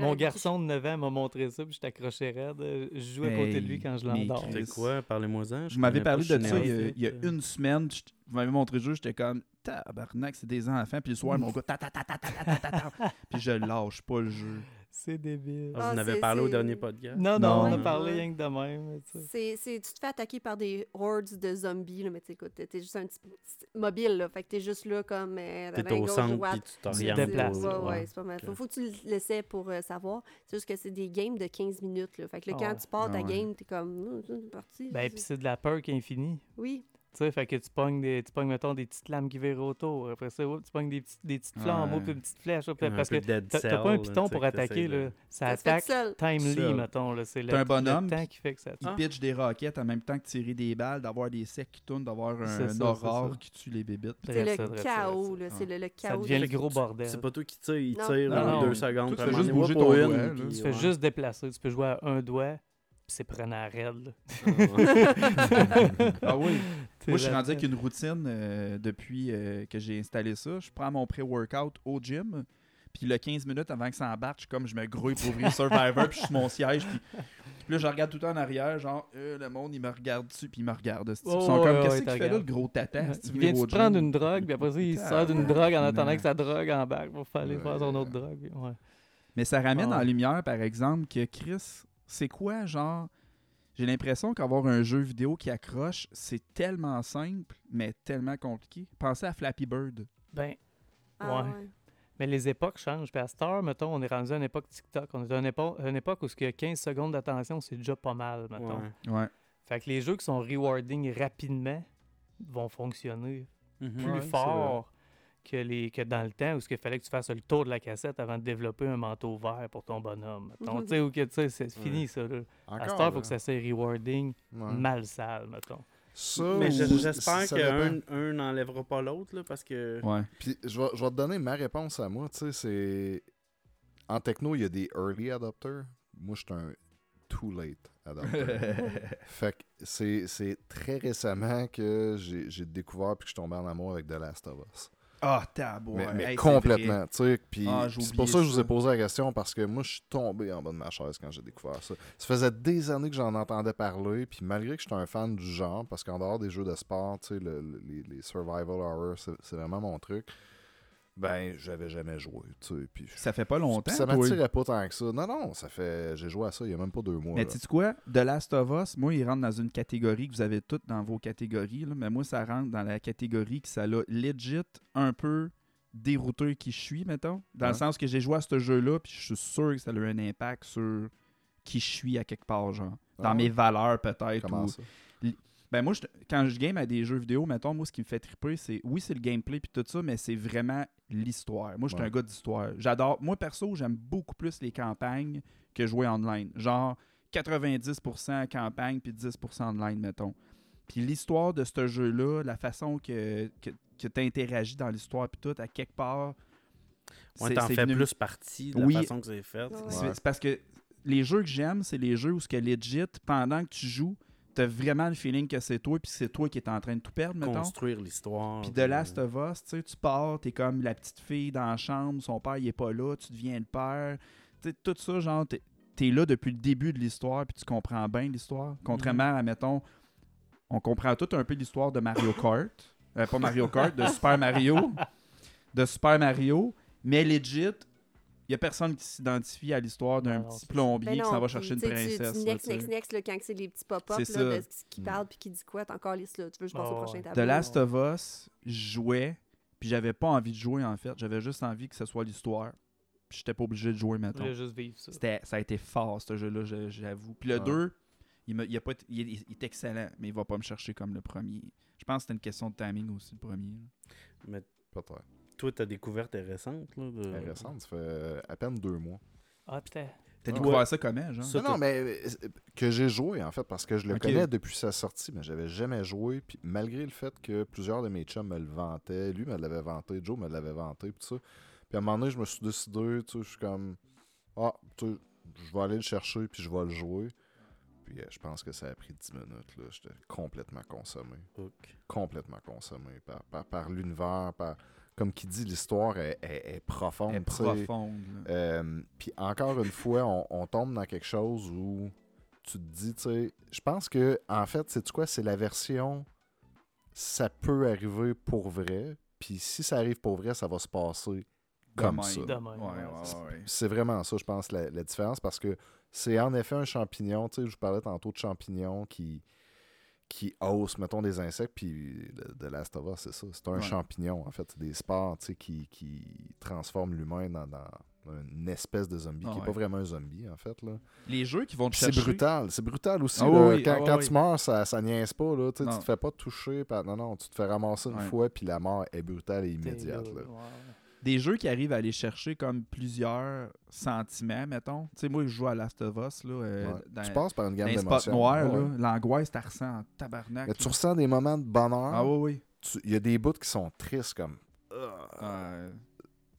Mon garçon de 9 ans m'a montré ça, puis je t'accrochais raide. Euh, Je jouais à côté de lui quand je l'endors. C'est quoi Parlez-moi-en. je pas, parlé de ça il y a, néophyte, il y a euh. une semaine. je- Vous m'avez montré le jeu, j'étais comme tabarnak, c'est des enfants. Puis le soir, mon gars, ta ta ta ta ta ta ta ta. Puis je lâche pas le jeu. C'est débile. Ah, vous Ah, en avez parlé au dernier podcast? Non, non, Non. on a parlé rien que de même. C'est, c'est- tu te fais attaquer par des hordes de zombies, là, mais tu écoute, t'es juste un petit, petit mobile, là, fait que t'es juste là comme... Euh, T'es au gauche, centre droite. puis tu te t'orientes. déplaces, Ouais, ouais, c'est pas mal. Faut, Ok. faut que tu le laissais pour euh, savoir. C'est juste que c'est des games de 15 minutes, là. Fait que là, Ah quand ouais. tu pars ta Ah game, t'es comme... Hum, c'est parti. Ben, puis c'est de la peur infinie. Oui. Tu sais, fait que tu pognes, des, tu pognes, mettons, des petites lames qui virent autour. Après ça, oups, tu pognes des, petits, des petites Ouais. puis une petite flèche. Comme un parce que t'as pas un piton tu pour que attaquer, là. Ça attaque timely, mettons. là. C'est un bonhomme le temps qui fait que ça... Il pitch des roquettes en même temps que tirer des balles, d'avoir des secs qui tournent, d'avoir un, aurore qui tue les bébites. C'est le chaos. C'est le, le Ça chaos. devient le gros bordel. C'est pas toi qui tire, il tire non. deux secondes. Puis un moment juste bouger ton doigt, puis Tu fais juste déplacer. Tu peux jouer à un doigt, puis c'est prenant à raide. Ah oui. Moi, je suis rendu avec une routine euh, depuis euh, que j'ai installé ça. Je prends mon pré-workout au gym. Puis le 15 minutes avant que ça embarque, je, suis comme je me grouille pour ouvrir Survivor, puis je suis sur mon siège. Puis, puis là, je regarde tout le temps en arrière, genre, euh, le monde, il me regarde dessus, puis il me regarde. Ils sont ouais, comme, ouais, qu'est-ce ouais, qu'il te fait là, le gros tata? Ouais. si tu Il vient de prendre une drogue, puis après ça, il sort d'une drogue en attendant Non. que sa drogue embarque pour faire aller faire son autre drogue. Ouais. Mais ça ramène en lumière, par exemple, que Chris, c'est quoi, genre. J'ai l'impression qu'avoir un jeu vidéo qui accroche, c'est tellement simple, mais tellement compliqué. Pensez à Flappy Bird. Ben, Ah, Ouais. ouais. mais les époques changent. Puis à heure, mettons, on est rendu à une époque TikTok. On est à une, épo- une époque où ce que 15 secondes d'attention, c'est déjà pas mal, mettons. Ouais. Ouais. Fait que les jeux qui sont rewarding rapidement vont fonctionner Mhm. plus Ouais, fort que, les, que dans le temps où il fallait que tu fasses le tour de la cassette avant de développer un manteau vert pour ton bonhomme. mettons. Tu sais, ou que tu sais, c'est fini ça. Là. À cette heure, il faut que ça soit rewarding, Ouais. mal sale, mettons. Ça, Mais j'espère qu'un un n'enlèvera pas l'autre, là, parce que. Ouais. Puis je vais, je vais te donner ma réponse à moi. Tu sais, c'est. En techno, il y a des early adopters. Moi, je suis un too late adopter. fait que c'est c'est très récemment que j'ai j'ai découvert puis que je suis tombé en amour avec The Last of Us. Ah, tabou. mais Hey, complètement. tu sais, Puis Ah, c'est pour ça que je vous ai posé la question parce que moi, je suis tombé en bas de ma chaise quand j'ai découvert ça. Ça faisait des années que j'en entendais parler. Puis malgré que je suis un fan du genre, parce qu'en dehors des jeux de sport, tu sais, le- le- les, les survival horror, c'est vraiment mon truc. Ben, j'avais jamais joué, tu sais. Puis Ça fait pas longtemps. ça m'attirait pas tant que ça. Non, non, ça fait. J'ai joué à ça il y a même pas deux mois. Mais tu sais quoi? The Last of Us, moi, il rentre dans une catégorie que vous avez toutes dans vos catégories. là, mais moi, ça rentre dans la catégorie que ça l'a legit un peu dérouté qui je suis, mettons. Dans le sens que j'ai joué à ce jeu-là, puis je suis sûr que ça a eu un impact sur qui je suis à quelque part, genre. Dans Ah mes valeurs, peut-être. Comment ou- ça? Ben moi, je- quand je game à des jeux vidéo, mettons, moi, ce qui me fait triper, c'est oui, c'est le gameplay puis tout ça, mais c'est vraiment l'histoire. Moi, je suis Ouais. un gars d'histoire. J'adore. Moi, perso, j'aime beaucoup plus les campagnes que jouer online. Genre 90% campagne puis 10% online, mettons. Puis l'histoire de ce jeu-là, la façon que, que, que tu interagis dans l'histoire puis tout, à quelque part. Ouais, t'en fais venu- plus partie de la Oui. façon que c'est fait. Ouais. c'est c'est parce que les jeux que j'aime, c'est les jeux où ce que legit, pendant que tu joues, t'as vraiment le feeling que c'est toi, puis c'est toi qui es en train de tout perdre, mettons. Construire l'histoire. Puis The Last of Us, tu sais, tu pars, t'es comme la petite fille dans la chambre, son père il est pas là, tu deviens le père. Tu sais, tout ça, genre, t'es es là depuis le début de l'histoire, puis tu comprends bien l'histoire. Contrairement à, mettons, on comprend tout un peu l'histoire de Mario Kart. Euh, pas Mario Kart, de Super Mario. De Super Mario. Mais legit, il y a personne qui s'identifie à l'histoire d'un non, petit plombier Ben qui s'en va chercher une tu- princesse. Tu, next, next, next, là, quand c'est les petits pop-up de ce qui Mm. parle puis qui dit quoi, t'as encore liste là. Tu veux je passe au Ah, prochain tableau? The Last of Us, je jouais, puis j'avais pas envie de jouer en fait. J'avais juste envie que ce soit l'histoire. Puis j'étais pas obligé de jouer Je maintenant. voulais juste vivre ça. C'était, ça a été fort ce jeu-là, je- j'avoue. Puis le Ouais. 2, il, me- il, a pas, été- il, est- il est excellent, mais il va pas me chercher comme le premier. Je pense que c'était une question de timing aussi, le premier. Mais Peut-être. Toi, ta découverte est récente. Là, de... C'est récent, ça fait euh, à peine deux mois. Ah, putain. T'as Ouais. découvert ça comment, genre? Ça, non, non, mais euh, que j'ai joué en fait, parce que je le connais depuis sa sortie, mais j'avais jamais joué. Puis malgré le fait que plusieurs de mes chums me le vantaient, lui me l'avait vanté, Joe me l'avait vanté, puis ça. Puis à un moment donné, je me suis décidé, tu sais, je suis comme, ah, tu sais, je vais aller le chercher, puis je vais le jouer. Puis euh, je pense que ça a pris 10 minutes, là. J'étais complètement consommé. Complètement consommé par, par, par l'univers, par. Comme qui dit, l'histoire est, est- est profonde. Est profonde. Euh, Puis encore une fois, on, on tombe dans quelque chose où tu te dis, tu sais, je pense que, en fait, c'est quoi? C'est la version, ça peut arriver pour vrai. Puis si ça arrive pour vrai, ça va se passer comme Demain. ça. Demain. Ouais, ouais, ouais, ouais. C'est vraiment ça, je pense, la, la différence, parce que c'est en effet un champignon, tu sais, je vous parlais tantôt de champignons qui, qui haussent, mettons, des insectes, puis de, Last of Us, c'est ça, c'est un Ouais. champignon, en fait, c'est des spores, tu sais, qui, qui transforment l'humain dans, dans une espèce de zombie, Ah qui n'est ouais. pas vraiment un zombie, en fait, là. Les jeux qui vont te C'est chercher. brutal, c'est brutal aussi, Ah là. oui, quand, ah quand oui. tu meurs, ça, ça niaise pas, là, tu te fais pas toucher, par- non, non, tu te fais ramasser une Ouais. fois, puis la mort est brutale et immédiate, là. Des jeux qui arrivent à aller chercher comme plusieurs sentiments, mettons. Tu sais, moi, je joue à Last of Us, là. euh, Ouais. dans, Tu passes par une gamme d'émotions. noirs, Ouais. L'angoisse, t'as ressens en tabarnak. Mais tu ressens des moments de bonheur. Ah oui, oui. tu- il y a des bouts qui sont tristes comme Euh,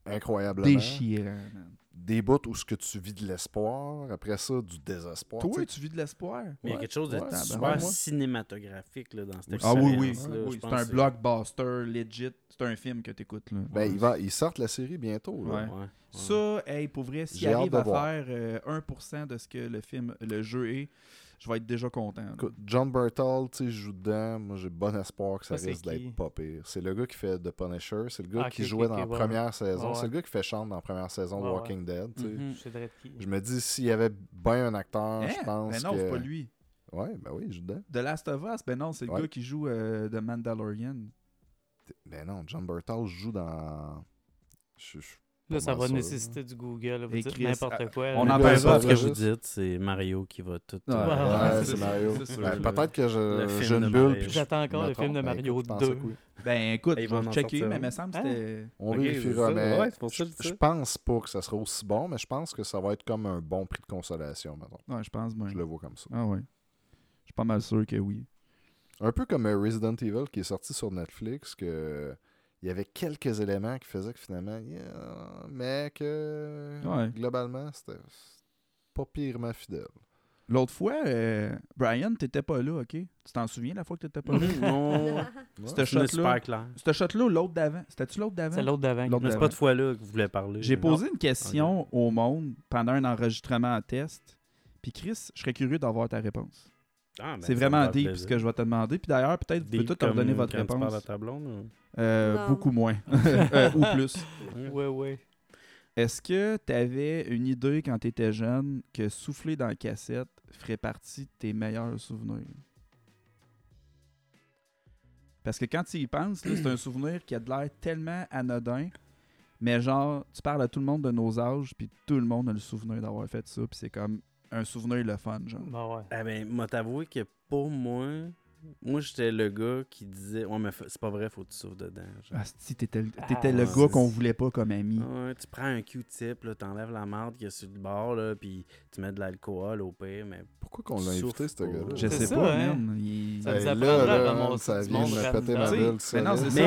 incroyablement. déchirant, man. Des bouts où ce que tu vis de l'espoir, après ça du désespoir. Toi, tu sais. tu vis de l'espoir? Mais il y a quelque chose de ouais, super cinématographique là, dans cette Ah oui, oui. expérience-là. oui, Je C'est un blockbuster, legit. C'est un film que t'écoutes, là. Ben, il va, ils sortent la série bientôt. là. Ouais. Ouais, ouais. Ça, hey, pour vrai, s'il J'ai hâte arrive de à voir. faire euh, 1% de ce que le film, le jeu est, je vais être déjà content. Écoute, John Bertal, tu sais, joue dedans. Moi, j'ai bon espoir que ça, Ça, c'est risque d'être pas pire. C'est le gars qui fait The Punisher. C'est le gars Ah, qui jouait dans la ouais, première saison. Ouais, C'est le gars qui fait chante dans la première saison de Ouais. Walking Dead. Mhm. Je. Je me dis, s'il y avait bien un acteur, Hein? je pense Ben non, que... c'est pas lui. Ouais, ben oui, il joue dedans. The Last of Us, ben non, c'est le Ouais. gars qui joue euh, The Mandalorian. Ben non, John Bertal joue dans... Je, je- Là, ça va sûr, nécessiter du Google. vous dites n'importe ah, quoi. on là. en Ouais, parlera. ça, ce que vous dites, c'est Mario qui va tout. Ouais. euh, Ouais, Ouais, c'est c'est Mario. Ben. Peut-être que je, de une bulle. Je J'attends encore le film de Ben, Mario écoute, je pensais 2. que oui. Ben écoute, Ils je vont checker, mais il me semble que Hein? c'était. On vérifiera, mais Ouais, c'est pour ça je, je je pense pas que ça sera aussi bon, mais je pense que ça va être comme un bon prix de consolation. Ouais, je pense. Je le vois comme ça. Ah ouais. Je suis pas mal sûr que oui. Un peu comme Resident Evil qui est sorti sur Netflix, que il y avait quelques éléments qui faisaient que finalement, yeah, mais que Ouais. globalement, c'était pas pirement fidèle. L'autre fois, euh, Brian, t'étais pas là, ok? Tu t'en souviens la fois que t'étais pas là? Non. C'était shot-là. super clair. Ce shot-là ou l'autre d'avant? C'était-tu l'autre d'avant? C'est l'autre d'avant. C'est pas de fois là que vous voulez parler. J'ai posé une question au monde pendant un enregistrement en test. Puis Chris, je serais curieux d'avoir ta réponse. Ah, ben, c'est vraiment deep plaisir. ce que je vais te demander. Puis d'ailleurs, peut-être vous pouvez redonner comme votre tu réponse. ta blonde, ou- Euh, beaucoup moins. Euh, ou plus. Ouais, ouais. Est-ce que tu avais une idée quand tu étais jeune que souffler dans la cassette ferait partie de tes meilleurs souvenirs? Parce que quand tu y penses, c'est un souvenir qui a de l'air tellement anodin, mais genre, tu parles à tout le monde de nos âges, puis tout le monde a le souvenir d'avoir fait ça, puis c'est comme un souvenir le fun, genre. Bah ouais. Ah ben, moi t'avouer que pour moi, moi j'étais le gars qui disait Ouais, mais c'est pas vrai, faut que tu souffles dedans. genre. Ah, si t'étais le, t'étais le Ah, gars qu'on voulait pas comme ami. Ouais, tu prends un Q-tip, là, t'enlèves la marde qu'il y a sur le bord, là, puis tu mets de l'alcool au pire, mais Pourquoi qu'on l'a invité, ce gars-là? Je sais ça, pas, hein. man. Il- Ça nous là, là, ramasser ça vient de me random. péter ma bulle. mais non, c'est ça.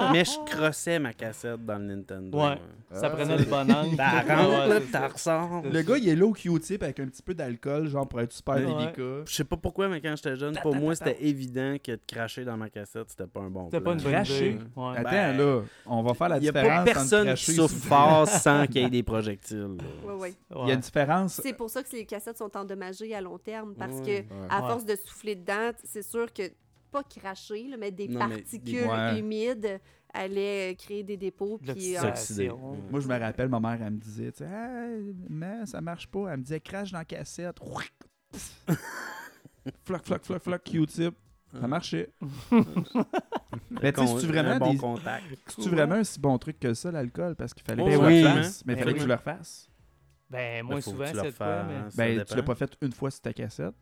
Mais, mais je crossais ma cassette dans le Nintendo. Ouais. Ça Ah, prenait le bon angle. T'as Ouais, rentre, là, c'est t'as. Le gars, il est là au Q-tip avec un petit peu d'alcool, genre pour être super délicat. Je sais pas pourquoi, mais quand j'étais jeune, pour moi, c'était évident que de cracher dans ma cassette, c'était pas un bon C'était plan. pas une Cracher? Ouais. Attends, Ben, là, on va faire la Il y a différence pas personne qui souffler. fort sans qu'il y ait des projectiles. là. Ouais, ouais. Il y a une différence. C'est pour ça que les cassettes sont endommagées à long terme parce Ouais. que Ouais. à Ouais. force de souffler dedans, c'est sûr que pas cracher, là, mais des Non, mais des- particules Ouais. humides allaient créer des dépôts. Puis, euh. Moi, je me rappelle, ma mère, elle me disait, tu sais, hey, mais ça marche pas. Elle me disait, crache dans la cassette. Floc, floc, floc, floc, Q-tip. Ça marchait. Mais tu sais, vraiment, un bon des- contact. c'est-tu vraiment un si bon truc que ça, l'alcool? Parce qu'il fallait Ben que tu oui, le hein. Mais il Ben fallait oui. que tu le refasses. Ben, Là, moins souvent, cette fois, mais... Ben, tu l'as pas fait une fois sur ta cassette.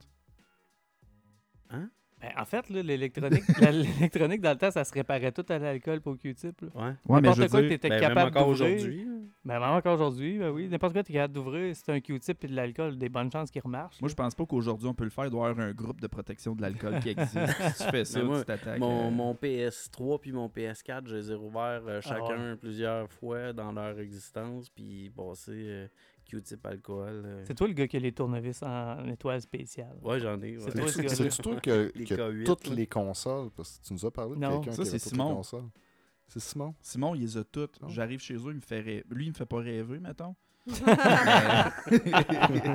Ben, en fait, là, l'électronique, dans le temps, ça se réparait tout à l'alcool pour Q-tip. là. Ouais. Ouais, mais je N'importe veux quoi que dire, tu étais Ben, même capable encore d'ouvrir. aujourd'hui. là. Ben, même encore aujourd'hui, ben oui. N'importe quoi que tu es capable d'ouvrir, c'est un Q-tip et de l'alcool, des bonnes chances qu'il remarche. moi, je pense pas qu'aujourd'hui, on peut le faire. Il doit y avoir un groupe de protection de l'alcool qui existe. si tu fais ça, Mais moi, tu t'attaques. Mon, euh, mon PS3 puis mon PS4, je les ai rouverts euh, Ah chacun plusieurs fois dans leur existence, puis passé euh, Q-tip alcool. euh. C'est toi le gars qui a les tournevis en étoile spéciale. Ouais, j'en ai. C'est toi, ce toi Les que K8, toutes là. les consoles, parce que tu nous as parlé de Non. quelqu'un Ça, qui c'est toutes Simon. les consoles. C'est Simon? Simon, il les a toutes. J'arrive chez eux, il me fait rêver. Lui, il me fait pas rêver, mettons.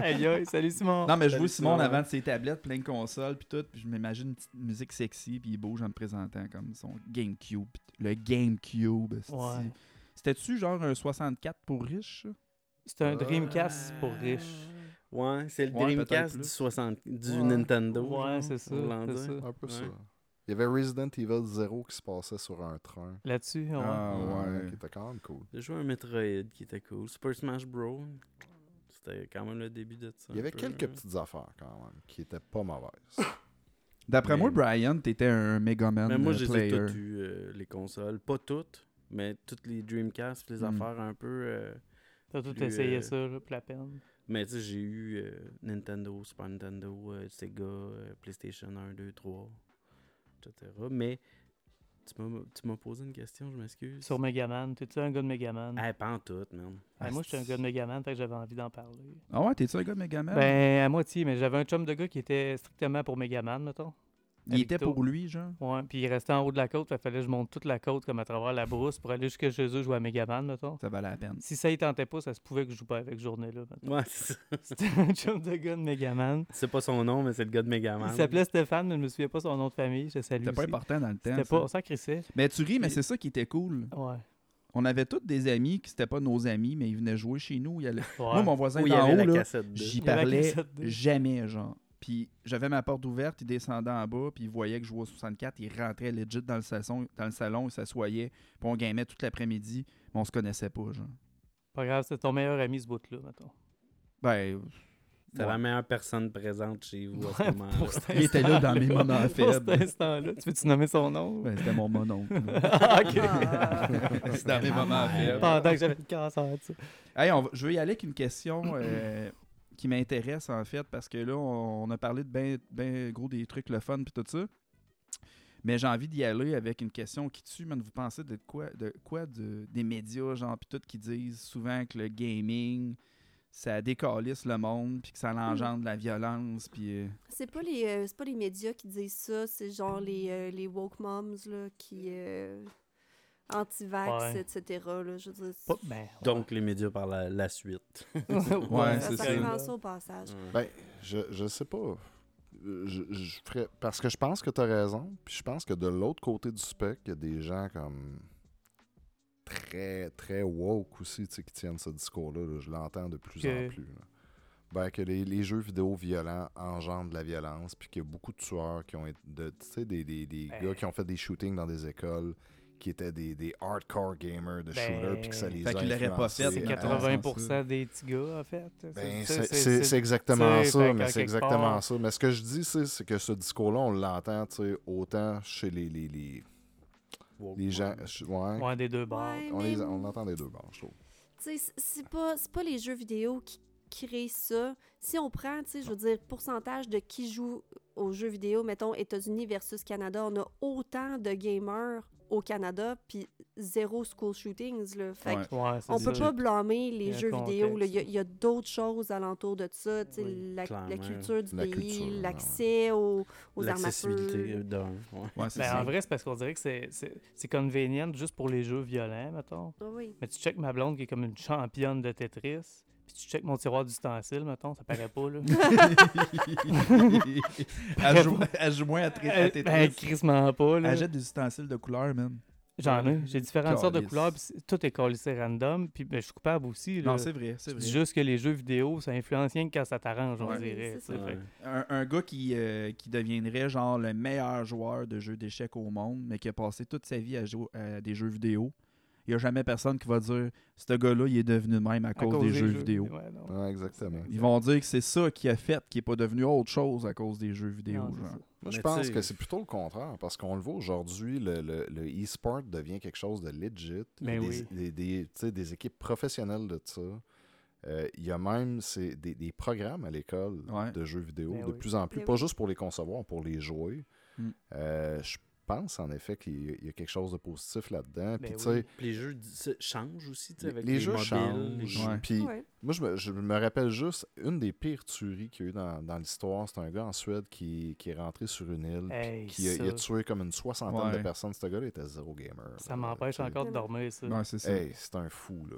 aïe, aïe, salut Simon. Non, mais je Salut, vois Simon Simon. avant de ses tablettes, plein de consoles, puis tout, puis je m'imagine une petite musique sexy, puis il bouge en me présentant comme son GameCube. Le GameCube. Ouais. C'était-tu genre un 64 pour riche? C'est un Dreamcast pour riches. Ouais, c'est le Ouais, Dreamcast du, 60, du Ouais. Nintendo. Ouais, c'est ça. Un peu Ouais. ça. Il y avait Resident Evil 0 qui se passait sur un train. Là-dessus, ouais. Ah, ouais. Qui était quand même cool. J'ai joué un Metroid qui était cool. Super Smash Bros. C'était quand même le début de ça. Il y avait peu, quelques hein. petites affaires quand même qui étaient pas mauvaises. D'après Mais- moi, Brian, t'étais un Megaman Mais moi, je les ai player. toutes eues, euh, les consoles. Pas toutes, mais toutes les Dreamcast, les Hmm. affaires un peu. euh, T'as tout essayé euh, ça, là, pour la peine. Mais tu sais, j'ai eu euh, Nintendo, Super Nintendo, euh, Sega, euh, PlayStation 1, 2, 3, etc. Mais tu m'as tu m'as posé une question, je m'excuse. Sur Megaman, t'es-tu un gars de Megaman? Ah, pas en tout, man. Ben, moi, j'étais un gars de Megaman, fait que j'avais envie d'en parler. Ah ouais, t'es-tu un gars de Megaman? Ben, à moitié, mais j'avais un chum de gars qui était strictement pour Megaman, mettons. Il était pour lui, genre? Ouais, puis il restait en haut de la côte, que fallait que je monte toute la côte comme à travers la brousse pour aller jusque chez eux jouer à Megaman, mettons. Ça valait la peine. Si ça y tentait pas, ça se pouvait que je joue pas avec journée-là. Ouais, c'est ça. C'était un chum de gars de Megaman. C'est pas son nom, mais c'est le gars de Megaman. Il s'appelait Stéphane, mais je me souviens pas son nom de famille. Je salue C'était pas important dans le temps. C'était pas, on s'en crissait. Mais tu ris, mais c'est ça qui était cool. Ouais. On avait tous des amis qui c'était pas nos amis, mais ils venaient jouer chez nous. Il allait- ouais. Moi, mon voisin il y d'en avait haut, la là, cassette de... j'y Il y avait la parlais cassette de- jamais, genre. Puis j'avais ma porte ouverte, il descendait en bas, puis il voyait que je jouais au 64, il rentrait legit dans le salon, dans le salon il s'assoyait, puis on gamait toute l'après-midi, mais on se connaissait pas, genre. Pas grave, c'est ton meilleur ami, ce bout-là, mettons. Ben, C'est ouais. la meilleure personne présente chez vous à ce Ouais, moment-là. pour cet il était là dans mes moments Pour cet faibles. instant-là. Tu veux-tu nommer son nom? Ben, c'était mon mononcle. Ah, ok. Ah. C'est dans mes moments faibles. Pendant que j'avais le cancer, tu sais. Hey, on va- je veux y aller avec une question euh, qui m'intéresse en fait parce que là, on, on a parlé de ben, ben gros des trucs le fun puis tout ça. Mais j'ai envie d'y aller avec une question qui tue, man. Vous pensez de quoi, de quoi de, des médias, genre, puis tout qui disent souvent que le gaming, ça décalisse le monde, puis que ça engendre la violence, puis... euh, C'est pas les euh, c'est pas les médias qui disent ça, c'est genre les, euh, les woke moms là, qui euh, anti-vax, Ouais. etc. Là, je veux dire, ben, Donc, les médias par la, la suite. Ouais, ça, c'est ça au passage. Ben, je, je sais pas. Je, je ferais- parce que je pense que tu as raison. Puis je pense que de l'autre côté du spectre, il y a des gens comme très, très woke aussi tu sais, qui tiennent ce discours-là. là. Je l'entends de plus Que- en plus. là. Ben, que les, les jeux vidéo violents engendrent de la violence, puis qu'il y a beaucoup de tueurs qui ont été. de- Tu sais, des, des, des Ben. gars qui ont fait des shootings dans des écoles qui étaient des, des hardcore gamers de Ben. shooters, puis que ça les Fait a qu'ils l'auraient pas fait, c'est mais à- 80% des petits gars, en fait. ben, C'est- exactement ça, mais c'est exactement part- ça. Mais ce que je dis, c'est c'est que ce discours-là, on l'entend tu sais, autant chez les, les, les, les gens. ouais, Ouais, des deux bords. Ouais, on, les, on l'entend des deux bords, je trouve. C'est pas, pas les jeux vidéo qui créent ça. Si on prend, tu sais, je veux dire, pourcentage de qui joue aux jeux vidéo, mettons États-Unis versus Canada, on a autant de gamers au Canada, puis zéro school shootings, là. Fait Ouais. Ouais, on peut pas blâmer les jeux vidéo. là. Il y a, d'autres choses alentour de ça. Oui, la, culture du La pays, ouais, l'accès aux, aux armes à feu. Ben, ça. en vrai, c'est parce qu'on dirait que c'est- c'est c'est convenient juste pour les jeux violents, mettons. Ah oui. Mais tu check ma blonde qui est comme une championne de Tetris. Puis tu check mon tiroir d'ustensiles, mettons, ça paraît pas, là. elle, joue, elle joue moins à, à Tetris. ben, crissement pas, là. Elle jette des ustensiles de couleur, même. J'en ai. J'ai différentes sortes de couleurs, puis tout est collissé random. Puis ben, je suis coupable aussi, là. Non, c'est vrai, c'est juste que les jeux vidéo, ça influence rien que quand ça t'arrange, on Ouais. dirait. Ça. Ouais. un gars qui, euh, qui deviendrait genre le meilleur joueur de jeux d'échecs au monde, mais qui a passé toute sa vie à jouer à des jeux vidéo. Il n'y a jamais personne qui va dire ce gars-là, il est devenu de même à, à cause, des, jeux, vidéo. Ouais, non. Ouais, exactement. Ils vont dire que c'est ça qui a fait qu'il n'est pas devenu autre chose à cause des jeux vidéo. Non, genre. Moi, je Mais pense que c'est plutôt le contraire, parce qu'on le voit aujourd'hui, le, le, le e-sport devient quelque chose de legit. Ben des, oui. des, des- tu sais, des équipes professionnelles de ça. Euh, il y a même c'est des, des programmes à l'école Ouais. de jeux vidéo, Ben de oui. plus en plus, Ben pas oui. juste pour les concevoir, pour les jouer. Mm. Euh, je pense en effet qu'il y a- quelque chose de positif là-dedans. Puis, Ben oui. Puis les jeux changent aussi, tu sais, les, avec les les, jeux mobiles. changent. Ouais. Puis, Ouais. moi, je me, je me rappelle juste, une des pires tueries qu'il y a eu dans, dans l'histoire, c'est un gars en Suède qui, qui est rentré sur une île, puis qui a, il a tué comme une soixantaine Ouais. de personnes. Ce gars-là était zéro gamer. Ça m'empêche encore de dormir, ça. Ouais, c'est ça. Hey, c'est un fou, là.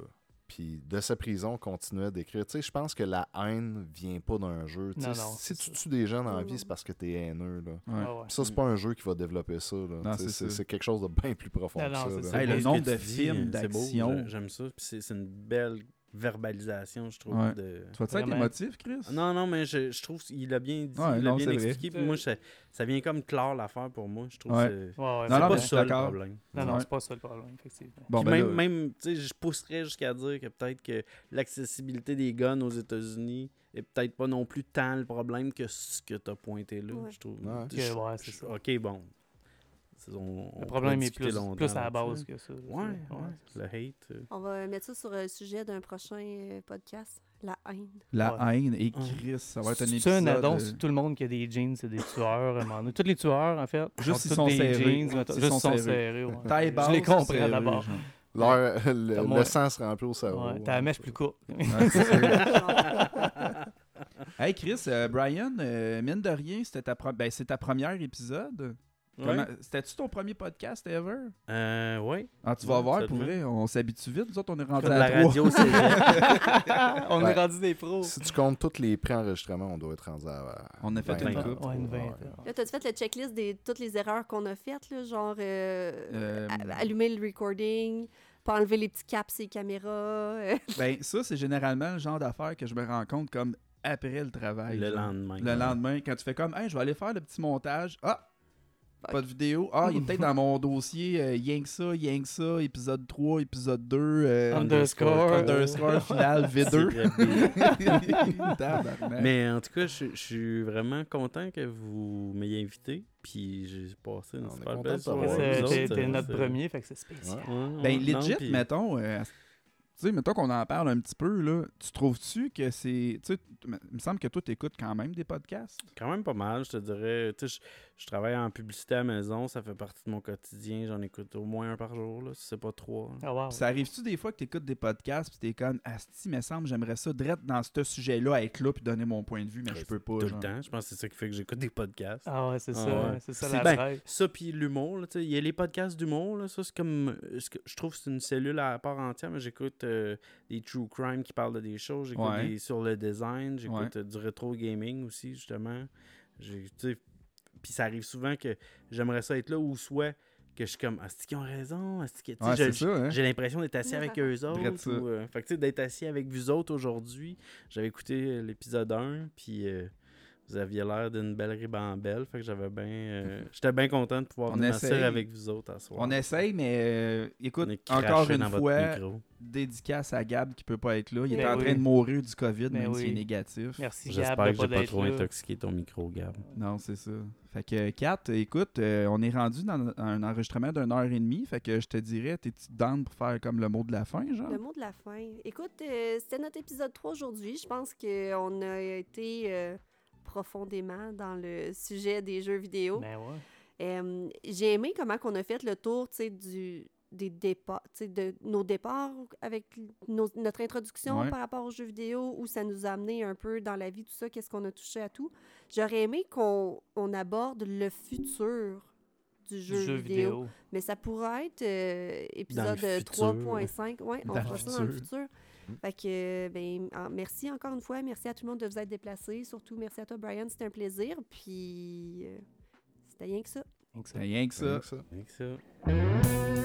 Puis de sa prison, on continuait d'écrire. Tu sais, je pense que la haine vient pas d'un jeu. Non, non, si c'est tu ça. tues des gens dans la vie, c'est parce que t'es haineux, là. Ouais. Ah ouais. Puis ça, c'est pas un jeu qui va développer ça, c'est c'est ça. c'est quelque chose de bien plus profond Non, que non, ça. c'est là. ça. Hey, le nombre de films d'action. j'a- J'aime ça. Puis c'est c'est une belle verbalisation, je trouve. Ouais. de- Tu vas-tu être émotif, Chris? Non, non, mais je, je trouve qu'il a bien dit, Ouais, il a non, bien expliqué. Puis moi, ça, ça vient comme clore l'affaire pour moi. Je trouve Ouais. que c'est Non, non, pas ça le problème. Non, non, c'est pas ça le problème, effectivement. Bon, ben même, là- même tu sais, je pousserais jusqu'à dire que peut-être que l'accessibilité des guns aux États-Unis est peut-être pas non plus tant le problème que ce que tu as pointé là. Ouais. Je trouve. Ouais. Je- je- ça. Ok, bon. C'est- on- Le problème est plus, plus à la base que ça. Ouais, ouais. Le hate. euh. On va mettre ça sur le sujet d'un prochain euh, podcast. La haine. La Ouais. haine et. Chris, ça va être un C'est épisode. un addon euh, tout le monde qui a des jeans, c'est des tueurs. donné? Tous les tueurs, en fait. Juste tous sont des serrés. jeans, juste sont s'ils sont serrés. serrés. ouais. Taille Je basse, les comprends d'abord. L'heure- le, le sang se remplit au cerveau. Ouais, T'as la mèche plus courte. C'est hey Chris, euh, Brian, euh, mine de rien, c'était ta, pro- ben, c'est ta première épisode? C'était-tu ton premier podcast ever? Euh, ouais. Ah, tu vas Ouais, voir, pour vrai, on s'habitue vite. Nous autres, on est rendu à la radio, c'est On Ouais. est rendu des pros. Si tu comptes tous les pré-enregistrements, on doit être rendu à. On a fait vingt une. Là, t'as-tu fait le checklist de toutes les erreurs qu'on a faites, là, genre euh, Euh, allumer le recording, pas enlever les petits caps et caméras. euh, Ben, ça, c'est généralement le genre d'affaires que je me rends compte comme après le travail. le genre. lendemain. Le lendemain, quand tu fais comme, hey, je vais aller faire le petit montage. Ah! Pas de vidéo. Ah, il est peut-être dans mon dossier euh, Yang ça, Yang ça, épisode 3, épisode 2. euh, Underscore. underscore final V2. Tabarnak. Mais en tout cas, je, je suis vraiment content que vous m'ayez invité. Puis j'ai passé une super belle soirée. T'es euh, notre premier, fait que c'est spécial. Ouais. Ouais, Ben, non, legit, mettons, euh, tu sais, mettons qu'on en parle un petit peu, là, tu trouves-tu que c'est, tu sais, il me semble que toi, t'écoutes quand même des podcasts? Quand même pas mal, je te dirais. Tu sais, je, je travaille en publicité à la maison, ça fait partie de mon quotidien. J'en écoute au moins un par jour, là, si c'est pas trois. Ah, wow. Ça arrive-tu des fois que t'écoutes des podcasts puis t'es comme, Asti, me semble, j'aimerais ça, direct dans ce sujet-là, être là puis donner mon point de vue, mais je peux pas, Tout genre. le temps. Je pense que c'est ça qui fait que j'écoute des podcasts. Ah ouais, c'est Ah ça. ouais. C'est ça la ben. Ça, puis l'humour, là, tu sais, il y a les podcasts d'humour, là, ça, c'est comme, je trouve que c'est une cellule à part entière, mais j'écoute euh, des true crime qui parlent de des choses, j'écoute Ouais. des sur le design, j'écoute Ouais. euh, du rétro gaming aussi, justement. J'ai- tu sais, Puis ça arrive souvent que j'aimerais ça être là, ou soit que je suis comme, est-ce qu'ils ont raison? Ouais, hein? J'ai l'impression d'être assis avec eux autres. Ou, euh, fait que, tu sais, d'être assis avec vous autres aujourd'hui. J'avais écouté l'épisode 1, puis euh, vous aviez l'air d'une belle ribambelle. Fait que j'avais bien. euh, J'étais bien content de pouvoir m'asseoir avec vous autres à soir. On essaye, mais euh, écoute, encore une fois, dédicace à Gab qui peut pas être là. Il est en oui. train de mourir du COVID, Ben même s'il est oui. négatif. Merci, Gab, J'espère que j'ai pas trop là. intoxiqué ton micro, Gab. Non, c'est ça. Fait que, Kat, écoute, euh, on est rendu dans un enregistrement d'une heure et demie. Fait que je te dirais, t'es-tu down pour faire comme le mot de la fin, genre? Le mot de la fin. Écoute, euh, c'était notre épisode 3 aujourd'hui. Je pense qu'on a été euh, profondément dans le sujet des jeux vidéo. Ben ouais. Euh, J'ai aimé comment on a fait le tour tu sais, du des départs, tu sais, de nos départs avec nos- notre introduction Ouais. par rapport aux jeux vidéo, où ça nous a amené un peu dans la vie, tout ça, qu'est-ce qu'on a touché à tout. J'aurais aimé qu'on on aborde le futur du Du jeu, vidéo. vidéo. Mais ça pourrait être euh, épisode futur. 3.5. Ouais, on fera ça dans le futur. Futur. Fait que, ben, en- merci encore une fois. Merci à tout le monde de vous être déplacé. Surtout, merci à toi, Brian. C'était un plaisir. Puis, euh, c'était rien que ça. C'est rien que ça. Rien que ça.